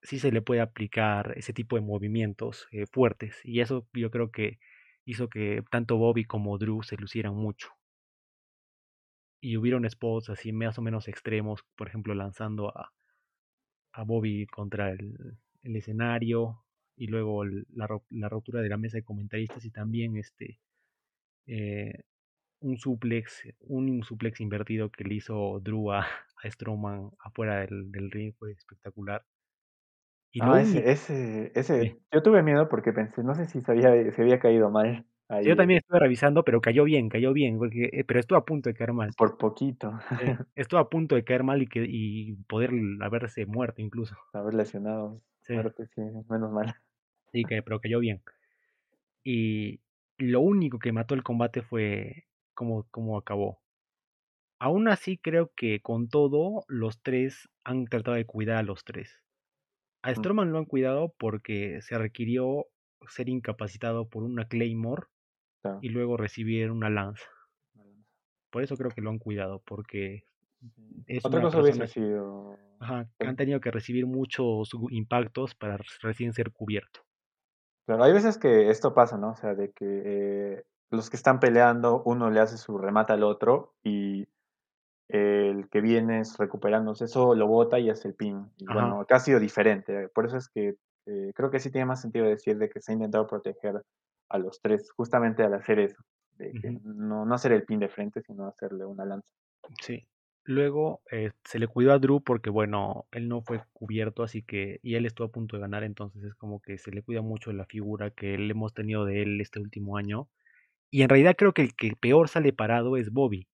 sí se le puede aplicar ese tipo de movimientos eh, fuertes y eso yo creo que hizo que tanto Bobby como Drew se lucieran mucho. Y hubieron spots así más o menos extremos, por ejemplo, lanzando a, a Bobby contra el, el escenario y luego el- la, la rotura de la mesa de comentaristas y también este eh, un suplex, un suplex invertido que le hizo Drew a, a Strowman afuera del, del ring fue espectacular. Y Ah, ese, ese, sí, ese, yo tuve miedo porque pensé, no sé si se había, se había caído mal yo también estuve revisando, pero cayó bien, cayó bien, porque, eh, pero estuvo a punto de caer mal. por poquito, estuvo a punto de caer mal y, que, y poder haberse muerto incluso. haber lesionado, Sí, muerte, sí, menos mal. sí, que, pero cayó bien. Y lo único que mató el combate fue cómo, cómo acabó. Aún así, creo que con todo, los tres han tratado de cuidar a los tres. A Mm, Strowman lo han cuidado porque se requirió ser incapacitado por una Claymore claro. y luego recibir una lanza. Por eso creo que lo han cuidado, porque es Otra cosa hubiese sido, ajá, que han tenido que recibir muchos impactos para recién ser cubierto. claro, hay veces que esto pasa, ¿no? O sea, de que eh, los que están peleando, uno le hace su remate al otro y el que viene es recuperándose, eso lo bota y hace el pin. Y Ajá, bueno, acá ha sido diferente. Por eso es que eh, creo que sí tiene más sentido decir de que se ha intentado proteger a los tres, justamente al hacer eso, de que no, no hacer el pin de frente, sino hacerle una lanza. sí. Luego eh, se le cuidó a Drew porque, bueno, él no fue cubierto, así que, y él estuvo a punto de ganar, entonces es como que se le cuida mucho la figura que le hemos tenido de él este último año. Y en realidad creo que el que peor sale parado es Bobby,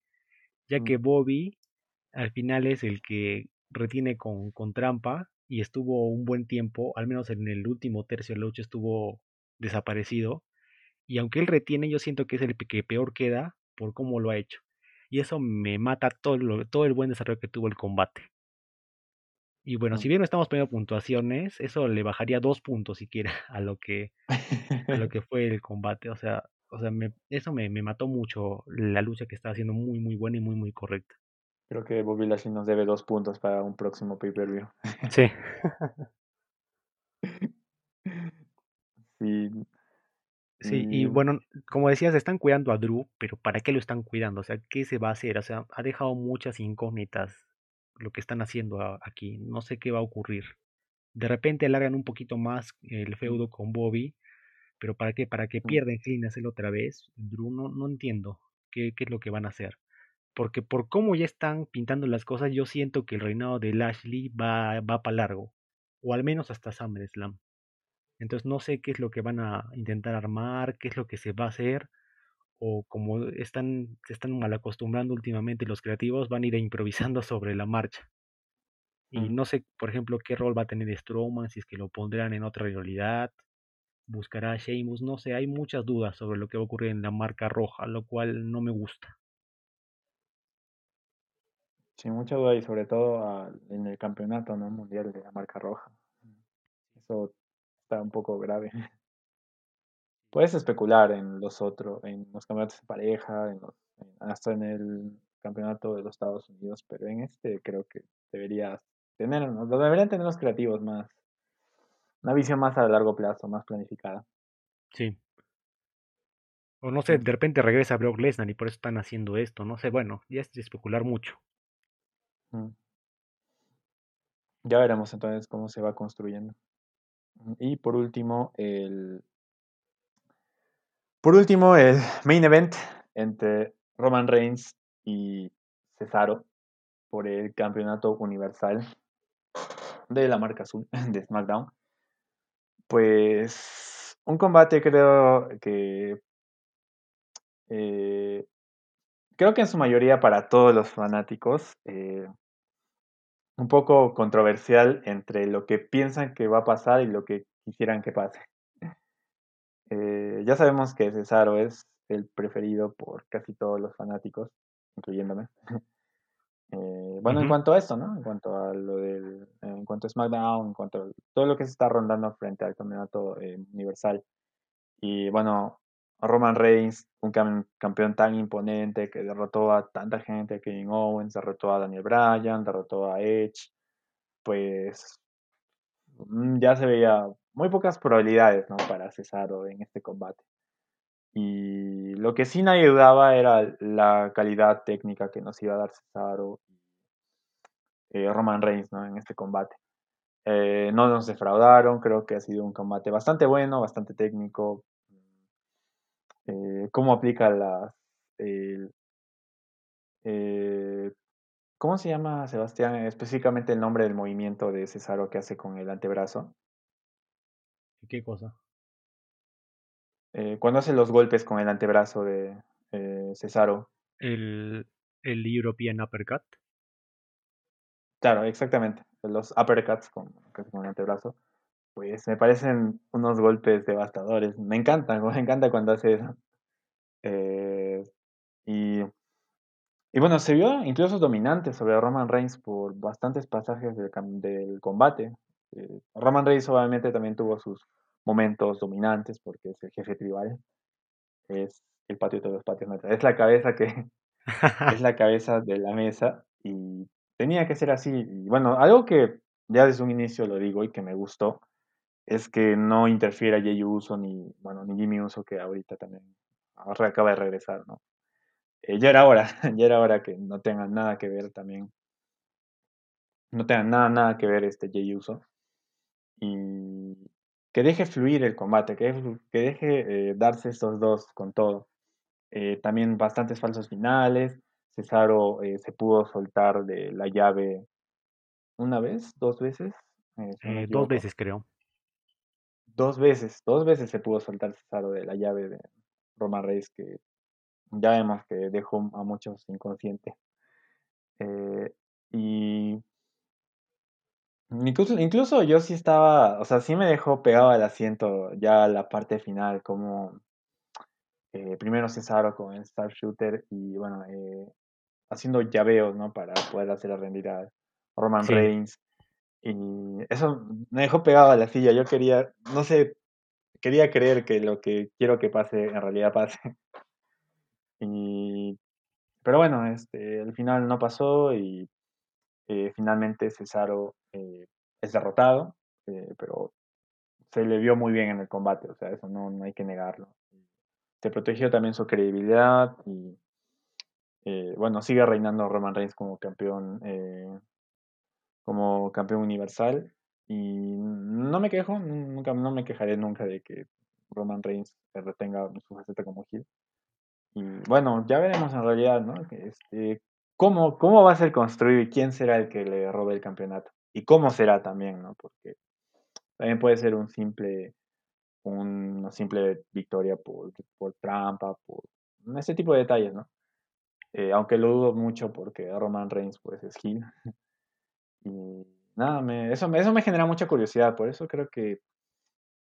ya Mm, que Bobby al final es el que retiene con, con trampa y estuvo un buen tiempo, al menos en el último tercio de la lucha estuvo desaparecido. Y aunque él retiene, yo siento que es el que peor queda por cómo lo ha hecho. Y eso me mata todo, lo- todo el buen desarrollo que tuvo el combate. Y bueno, mm. si bien no estamos poniendo puntuaciones, eso le bajaría dos puntos siquiera a lo que, a lo que fue el combate. O sea, o sea me- eso me, me mató mucho la lucha que estaba haciendo muy, muy buena y muy, muy correcta. Creo que Bobby Lashley nos debe dos puntos para un próximo pay-per-view. Sí. Sí, Sí, y Y bueno, como decías, están cuidando a Drew, pero ¿para qué lo están cuidando? O sea, ¿qué se va a hacer? O sea, ha dejado muchas incógnitas lo que están haciendo aquí. No sé qué va a ocurrir. De repente alargan un poquito más el mm, feudo con Bobby, pero ¿para qué? ¿Para que mm, pierda en hacer otra vez? Drew, no, no entiendo qué, qué es lo que van a hacer. Porque por cómo ya están pintando las cosas, yo siento que el reinado de Lashley va, va para largo. O al menos hasta SummerSlam. Entonces no sé qué es lo que van a intentar armar, qué es lo que se va a hacer, o como están, se están mal acostumbrando últimamente los creativos, van a ir improvisando sobre la marcha. Y mm. no sé, por ejemplo, qué rol va a tener Strowman, si es que lo pondrán en otra realidad, buscará a Sheamus, no sé, hay muchas dudas sobre lo que va a ocurrir en la marca roja, lo cual no me gusta. sin mucha duda y sobre todo al- en el campeonato ¿no? mundial de la marca roja. Eso está un poco grave. Puedes especular en los otros, en los campeonatos de pareja, en los- hasta en el campeonato de los Estados Unidos, pero en este creo que deberías tener, deberían tener los creativos más, una visión más a largo plazo, más planificada. Sí. O no sé, de repente regresa Brock Lesnar y por eso están haciendo esto, no sé, bueno, ya es de especular mucho. Ya veremos entonces cómo se va construyendo. Y por último, el, por último, el main event entre Roman Reigns y Cesaro por el campeonato universal de la marca azul de SmackDown. Pues un combate creo que eh, creo que en su mayoría para todos los fanáticos eh, un poco controversial entre lo que piensan que va a pasar y lo que quisieran que pase. Eh, ya sabemos que Cesaro es el preferido por casi todos los fanáticos, incluyéndome. Eh, bueno, en cuanto a esto, ¿no? En cuanto a lo del, en cuanto a SmackDown, en cuanto a todo lo que se está rondando frente al campeonato eh, universal. Y bueno, Roman Reigns, un cam- campeón tan imponente que derrotó a tanta gente, Kevin Owens, derrotó a Daniel Bryan, derrotó a Edge, pues mm, ya se veía muy pocas probabilidades, ¿no? Para Cesaro en este combate. Y lo que sí nadie era la calidad técnica que nos iba a dar Cesaro y eh, Roman Reigns, ¿no? En este combate. Eh, no nos defraudaron, creo que ha sido un combate bastante bueno, bastante técnico. Eh, cómo aplica las... el- eh, ¿cómo se llama, Sebastián? Específicamente el nombre del movimiento de Cesaro que hace con el antebrazo. ¿Qué cosa? Eh, cuando hace los golpes con el antebrazo de eh, Cesaro. El, el European Uppercut. Claro, exactamente. Los uppercuts con, con el antebrazo. Pues me parecen unos golpes devastadores. Me encantan, me encanta cuando hace eso. Eh, y, y bueno, se vio incluso dominante sobre Roman Reigns por bastantes pasajes del, del combate. Eh, Roman Reigns obviamente también tuvo sus momentos dominantes porque es el jefe tribal, es el patio de todos los patios, es la cabeza que es la cabeza de la mesa y tenía que ser así. Y bueno, algo que ya desde un inicio lo digo y que me gustó es que no interfiera Jey Uso ni, bueno, ni Jimmy Uso, que ahorita también ahora acaba de regresar, ¿no? Eh, ya era hora, ya era hora que no tengan nada que ver también, no tengan nada, nada que ver este Jey Uso y que deje fluir el combate, que, deje- que deje eh, darse estos dos con todo. Eh, también bastantes falsos finales, Cesaro eh, se pudo soltar de la llave una vez, dos veces, si no me dos veces creo. Dos veces, dos veces se pudo soltar Cesaro de la llave de Roman Reigns, que ya vemos que dejó a muchos inconscientes. Eh, y incluso, incluso yo sí estaba, o sea, sí me dejó pegado al asiento ya la parte final, como eh, primero Cesaro con el Star Shooter y bueno, eh, haciendo llaveos, ¿no? Para poder hacer rendir a Roman Sí. Reigns. Y eso me dejó pegado a la silla. Yo quería, no sé, quería creer que lo que quiero que pase en realidad pase. Y, pero bueno, este, al final no pasó y eh, finalmente Cesaro eh, es derrotado, eh, pero se le vio muy bien en el combate, o sea, eso no, no hay que negarlo. se protegió también su credibilidad y bueno, sigue reinando Roman Reigns como campeón, como campeón universal y no me quejo, nunca, no me quejaré nunca de que Roman Reigns retenga su faceta como Gil. Y bueno, ya veremos en realidad, ¿no? Este, cómo, cómo va a ser construido y quién será el que le robe el campeonato. Y cómo será también, ¿no? Porque también puede ser un simple, una simple victoria por, por trampa, por ese tipo de detalles, ¿no? Eh, aunque lo dudo mucho porque Roman Reigns pues es Gil. y nada, me, eso, eso me genera mucha curiosidad, por eso creo que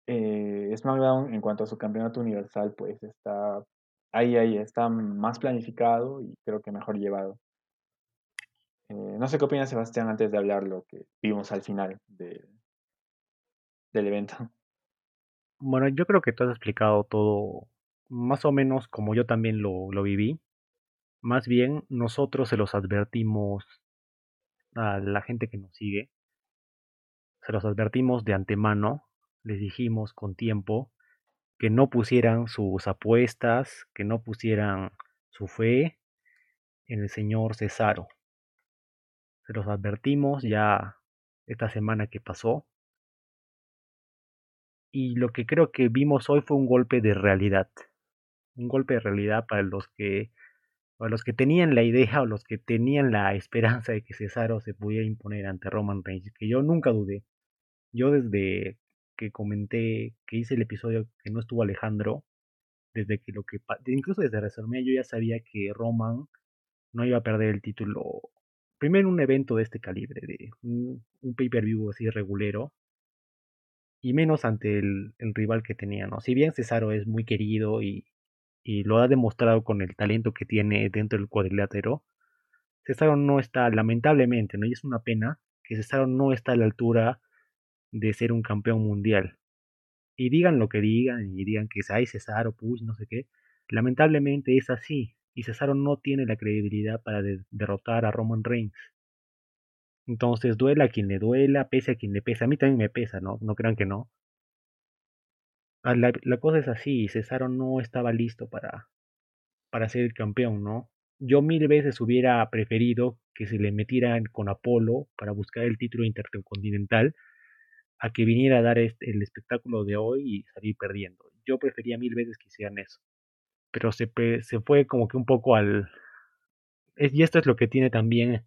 eh, SmackDown en cuanto a su campeonato universal pues está ahí, ahí, está más planificado y creo que mejor llevado. Eh, no sé qué opina Sebastián antes de hablar lo que vimos al final del evento. Bueno, yo creo que tú has explicado todo más o menos como yo también lo, lo viví. Más bien, nosotros se los advertimos a la gente que nos sigue. Se los advertimos de antemano. Les dijimos con tiempo que no pusieran sus apuestas, que no pusieran su fe en el señor Cesaro. Se los advertimos ya esta semana que pasó. Y lo que creo que vimos hoy fue un golpe de realidad. Un golpe de realidad para los que, para los que tenían la idea o los que tenían la esperanza de que Cesaro se pudiera imponer ante Roman Reigns, que yo nunca dudé. Yo desde que comenté, que hice el episodio que no estuvo Alejandro, desde que lo que incluso desde WrestleMania yo ya sabía que Roman no iba a perder el título primero en un evento de este calibre, de un, pay-per-view así regulero, y menos ante el, rival que tenía, ¿no? Si bien Cesaro es muy querido y, y, lo ha demostrado con el talento que tiene dentro del cuadrilátero, Cesaro no está, lamentablemente, ¿no? Y es una pena que Cesaro no está a la altura de ser un campeón mundial. Y digan lo que digan, y digan que hay Cesaro, Push, no sé qué. Lamentablemente es así. Y Cesaro no tiene la credibilidad para derrotar a Roman Reigns. Entonces duela a quien le duela, pese a quien le pesa. A mí también me pesa, ¿no? No crean que no. Ah, la, cosa es así, Cesaro no estaba listo para, para ser el campeón, ¿no? Yo mil veces hubiera preferido que se le metieran con Apolo para buscar el título intercontinental a que viniera a dar este, el espectáculo de hoy y salir perdiendo. Yo prefería mil veces que hicieran eso. Pero se, se fue como que un poco al... y esto es lo que tiene también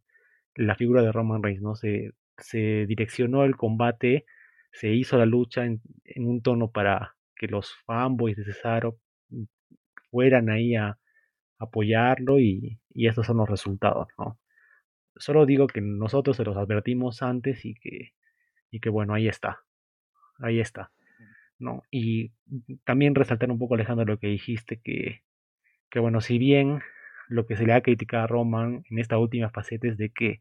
la figura de Roman Reigns, ¿no? Se, se direccionó el combate, se hizo la lucha en, un tono para que los fanboys de Cesaro fueran ahí a apoyarlo y, y estos son los resultados, ¿no? Solo digo que nosotros se los advertimos antes y que y que bueno, ahí está, ahí está. ¿no? Y también resaltar un poco, Alejandro, lo que dijiste, que, que bueno, si bien lo que se le ha criticado a Roman en esta última faceta es de que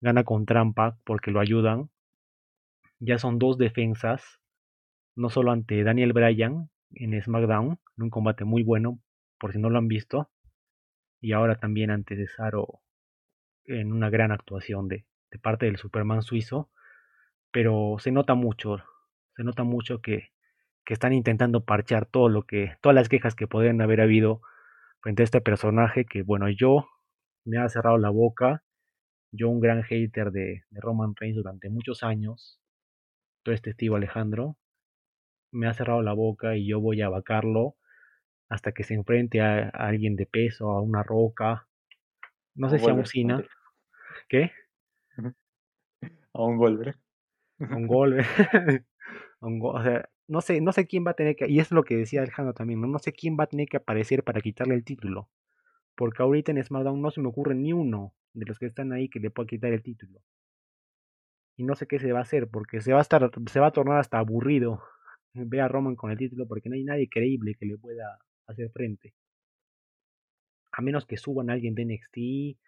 gana con trampa porque lo ayudan, ya son dos defensas, no solo ante Daniel Bryan en SmackDown, en un combate muy bueno, por si no lo han visto, y ahora también ante Cesaro en una gran actuación de, parte del Superman suizo, pero se nota mucho, se nota mucho que, que están intentando parchar todo lo que, todas las quejas que podrían haber habido frente a este personaje que, bueno, yo me ha cerrado la boca, yo un gran hater de, de Roman Reigns durante muchos años, todo este testigo Alejandro, me ha cerrado la boca y yo voy a vacarlo hasta que se enfrente a, alguien de peso, a una roca, no sé si a un Cena, ¿qué? A un Wolverine un gol, un gol, o sea, no sé, no sé quién va a tener que, y es lo que decía Alejandro también, ¿no? no sé quién va a tener que aparecer para quitarle el título, porque ahorita en SmackDown no se me ocurre ni uno de los que están ahí que le pueda quitar el título. Y no sé qué se va a hacer, porque se va a estar, se va a tornar hasta aburrido ver a Roman con el título, porque no hay nadie creíble que le pueda hacer frente. A menos que suban a alguien de NXT,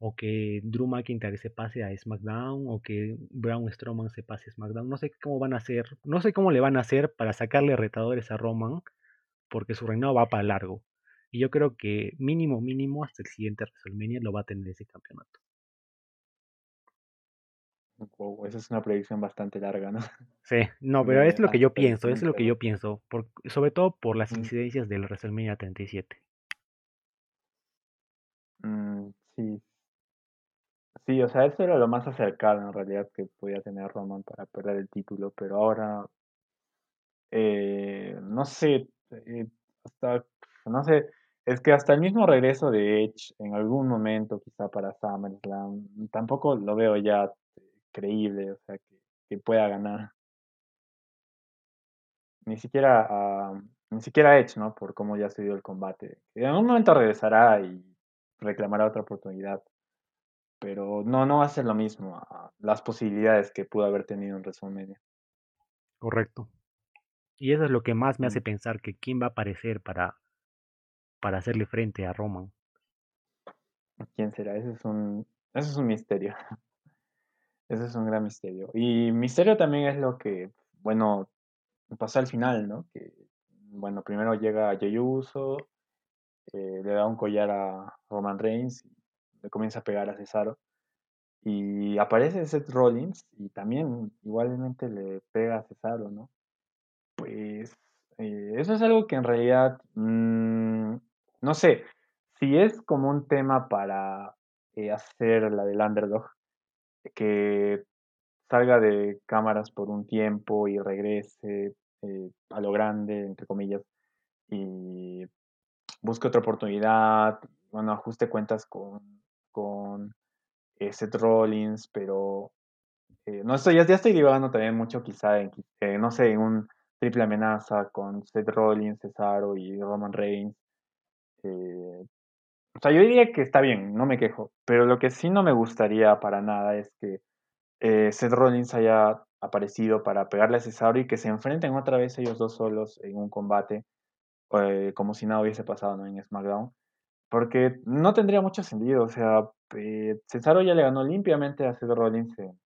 o que Drew McIntyre se pase a SmackDown, o que Braun Strowman se pase a SmackDown. No sé cómo van a hacer, no sé cómo le van a hacer para sacarle retadores a Roman, porque su reinado va para largo. Y yo creo que mínimo, mínimo, hasta el siguiente WrestleMania lo va a tener ese campeonato. Wow, esa es una predicción bastante larga, ¿no? Sí, no, pero es lo que yo pienso, es lo que yo pienso, por, sobre todo por las Mm, incidencias del WrestleMania 37. mm, sí, sí, o sea, eso era lo más acercado en realidad que podía tener Roman para perder el título, pero ahora, eh, no sé, eh, hasta, no sé, es que hasta el mismo regreso de Edge en algún momento, quizá para SummerSlam, tampoco lo veo ya creíble, o sea, que, que pueda ganar. Ni siquiera, ah, ni siquiera Edge, ¿no? Por cómo ya se dio el combate. En algún momento regresará y reclamará otra oportunidad, pero no, no va a ser lo mismo a las posibilidades que pudo haber tenido en WrestleMania. Correcto. Y eso es lo que más me hace pensar que quién va a aparecer para, para hacerle frente a Roman. ¿Quién será? Ese es un, ese es un misterio. Ese es un gran misterio. Y misterio también es lo que, bueno, pasó al final, ¿no? Que, bueno, primero llega Jey Uso, eh, le da un collar a Roman Reigns y le comienza a pegar a Cesaro. Y aparece Seth Rollins y también igualmente le pega a Cesaro, ¿no? Pues eh, eso es algo que en realidad, mm, no sé, si es como un tema para eh, hacer la del underdog, que salga de cámaras por un tiempo y regrese eh, a lo grande, entre comillas, y busque otra oportunidad, bueno, ajuste cuentas con, con eh, Seth Rollins, pero eh, no estoy, ya, ya estoy divagando también mucho quizá en, eh, no sé, en un triple amenaza con Seth Rollins, Cesaro y Roman Reigns. eh, o sea, yo diría que está bien, no me quejo, pero lo que sí no me gustaría para nada es que eh, Seth Rollins haya aparecido para pegarle a Cesaro y que se enfrenten otra vez ellos dos solos en un combate, eh, como si nada hubiese pasado en SmackDown. Porque no tendría mucho sentido, o sea, eh, Cesaro ya le ganó limpiamente a Seth Rollins en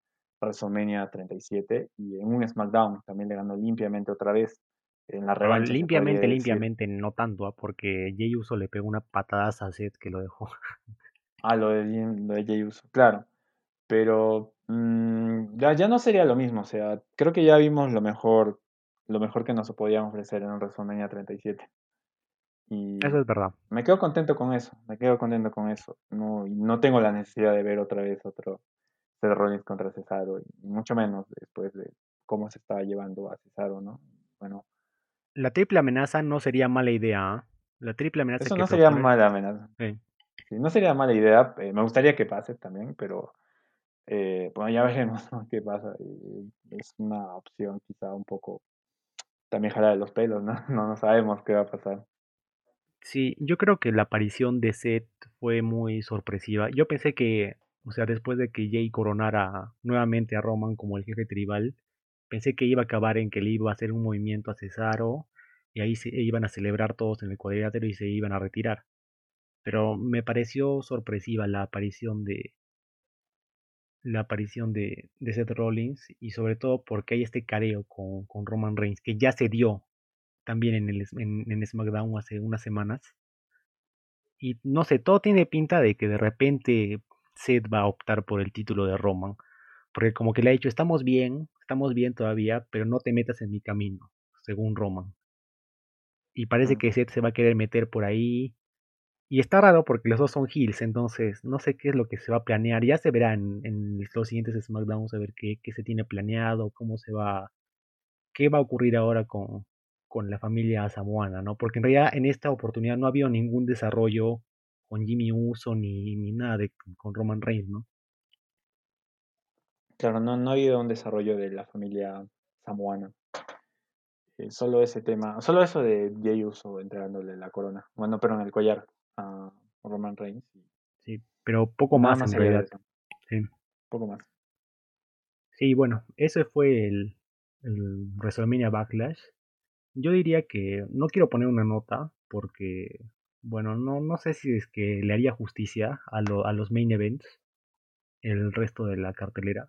WrestleMania 37 y en un SmackDown también le ganó limpiamente otra vez, en la Ah, revancha limpiamente, limpiamente, no tanto, ¿ah? porque Jey Uso le pegó una patada a Seth que lo dejó. a lo de, lo de Jey Uso, claro, pero mm, ya, ya no sería lo mismo, o sea, creo que ya vimos lo mejor, lo mejor que nos podían ofrecer en un WrestleMania 37 Eso y es verdad. me quedo contento con eso, me quedo contento con eso, no, no tengo la necesidad de ver otra vez otro Seth Rollins contra Cesaro, y mucho menos después de cómo se estaba llevando a Cesaro, ¿no? Bueno, La triple amenaza no sería mala idea. La triple amenaza eso que no sería propone. mala amenaza. Sí. Sí, no sería mala idea, eh, me gustaría que pase también, pero eh, bueno, ya veremos qué pasa. Es una opción quizá un poco también jala de los pelos, ¿no? No, no sabemos qué va a pasar. Sí, yo creo que la aparición de Seth fue muy sorpresiva. Yo pensé que, o sea, después de que Jay coronara nuevamente a Roman como el jefe tribal, pensé que iba a acabar en que le iba a hacer un movimiento a Cesaro y ahí se iban a celebrar todos en el cuadrilátero y se iban a retirar. Pero me pareció sorpresiva la aparición de la aparición de, de Seth Rollins y sobre todo porque hay este careo con, con Roman Reigns que ya se dio también en, el, en, en SmackDown hace unas semanas Y no sé, todo tiene pinta de que de repente Seth va a optar por el título de Roman. Porque como que le ha dicho, estamos bien, estamos bien todavía, pero no te metas en mi camino, según Roman. Y parece que Seth se va a querer meter por ahí. Y está raro porque los dos son heels, entonces no sé qué es lo que se va a planear. Ya se verá en, en los siguientes SmackDowns a ver qué, qué se tiene planeado, cómo se va, qué va a ocurrir ahora con, con la familia samoana, ¿no? Porque en realidad en esta oportunidad no ha habido ningún desarrollo con Jimmy Uso ni, ni nada de con Roman Reigns, ¿no? Claro, no, no ha habido un desarrollo de la familia samoana. Eh, solo ese tema, solo eso de Jey Uso entregándole la corona. Bueno, pero en el collar a Roman Reigns. Sí, pero poco más en realidad. Sí, poco más. sí bueno, ese fue el, el WrestleMania Backlash. Yo diría que no quiero poner una nota porque, bueno, no, no sé si es que le haría justicia a, lo, a los main events, el resto de la cartelera.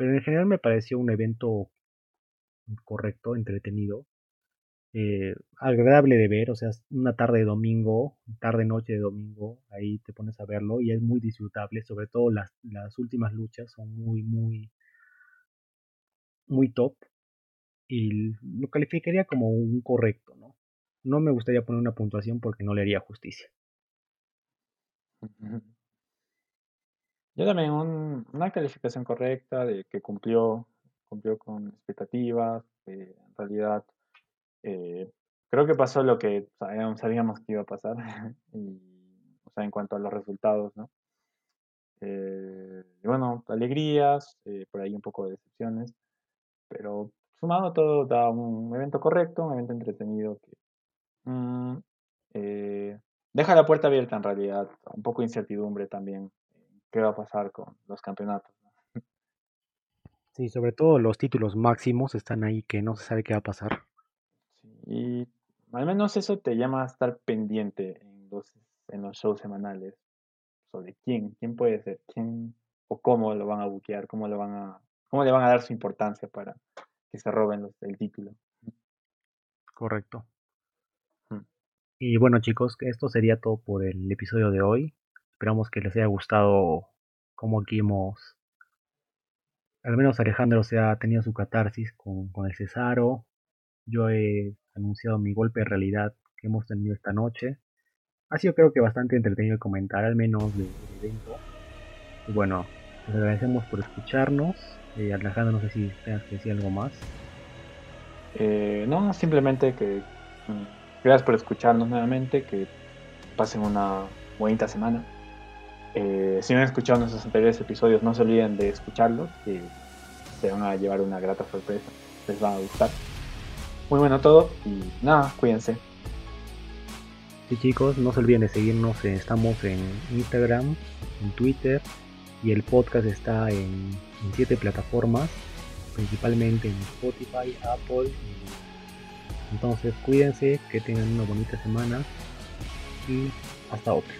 Pero en general me pareció un evento correcto, entretenido. eh, agradable de ver, o sea, una tarde de domingo, tarde noche de domingo, ahí te pones a verlo y es muy disfrutable, sobre todo las, las últimas luchas son muy, muy, muy top y lo calificaría como un correcto, ¿no? No me gustaría poner una puntuación porque no le haría justicia. Yo también una calificación correcta de que cumplió, cumplió con expectativas, en realidad eh, creo que pasó lo que sabíamos, que iba a pasar, o sea, en cuanto a los resultados, ¿no? Eh, bueno, alegrías, eh, por ahí un poco de decepciones, pero sumado todo da un evento correcto, un evento entretenido que mm, deja la puerta abierta en realidad, un poco de incertidumbre también, qué va a pasar con los campeonatos. Sí, sobre todo los títulos máximos están ahí que no se sabe qué va a pasar. Y al menos eso te llama a estar pendiente en los, en los shows semanales sobre quién, quién puede ser, quién o cómo lo van a buquear, cómo lo van a, cómo le van a dar su importancia para que se roben los, el título. Correcto. Mm. Y bueno chicos, esto sería todo por el episodio de hoy. Esperamos que les haya gustado cómo aquí hemos, al menos Alejandro se ha tenido su catarsis con, con el Cesaro. Yo he anunciado mi golpe de realidad que hemos tenido esta noche. Ha sido creo que bastante entretenido comentar, al menos del evento. Y bueno, les agradecemos por escucharnos. Eh, Alejandro, no sé si tengas que decir algo más. Eh, no, simplemente que mm, gracias por escucharnos nuevamente, que pasen una bonita semana. Eh, si no han escuchado nuestros anteriores episodios, no se olviden de escucharlos, se van a llevar una grata sorpresa, les va a gustar. Muy bueno todo y nada, cuídense. Sí chicos, no se olviden de seguirnos, eh, estamos en Instagram, en Twitter y el podcast está en, siete plataformas, principalmente en Spotify, Apple. Entonces cuídense, que tengan una bonita semana y hasta otra.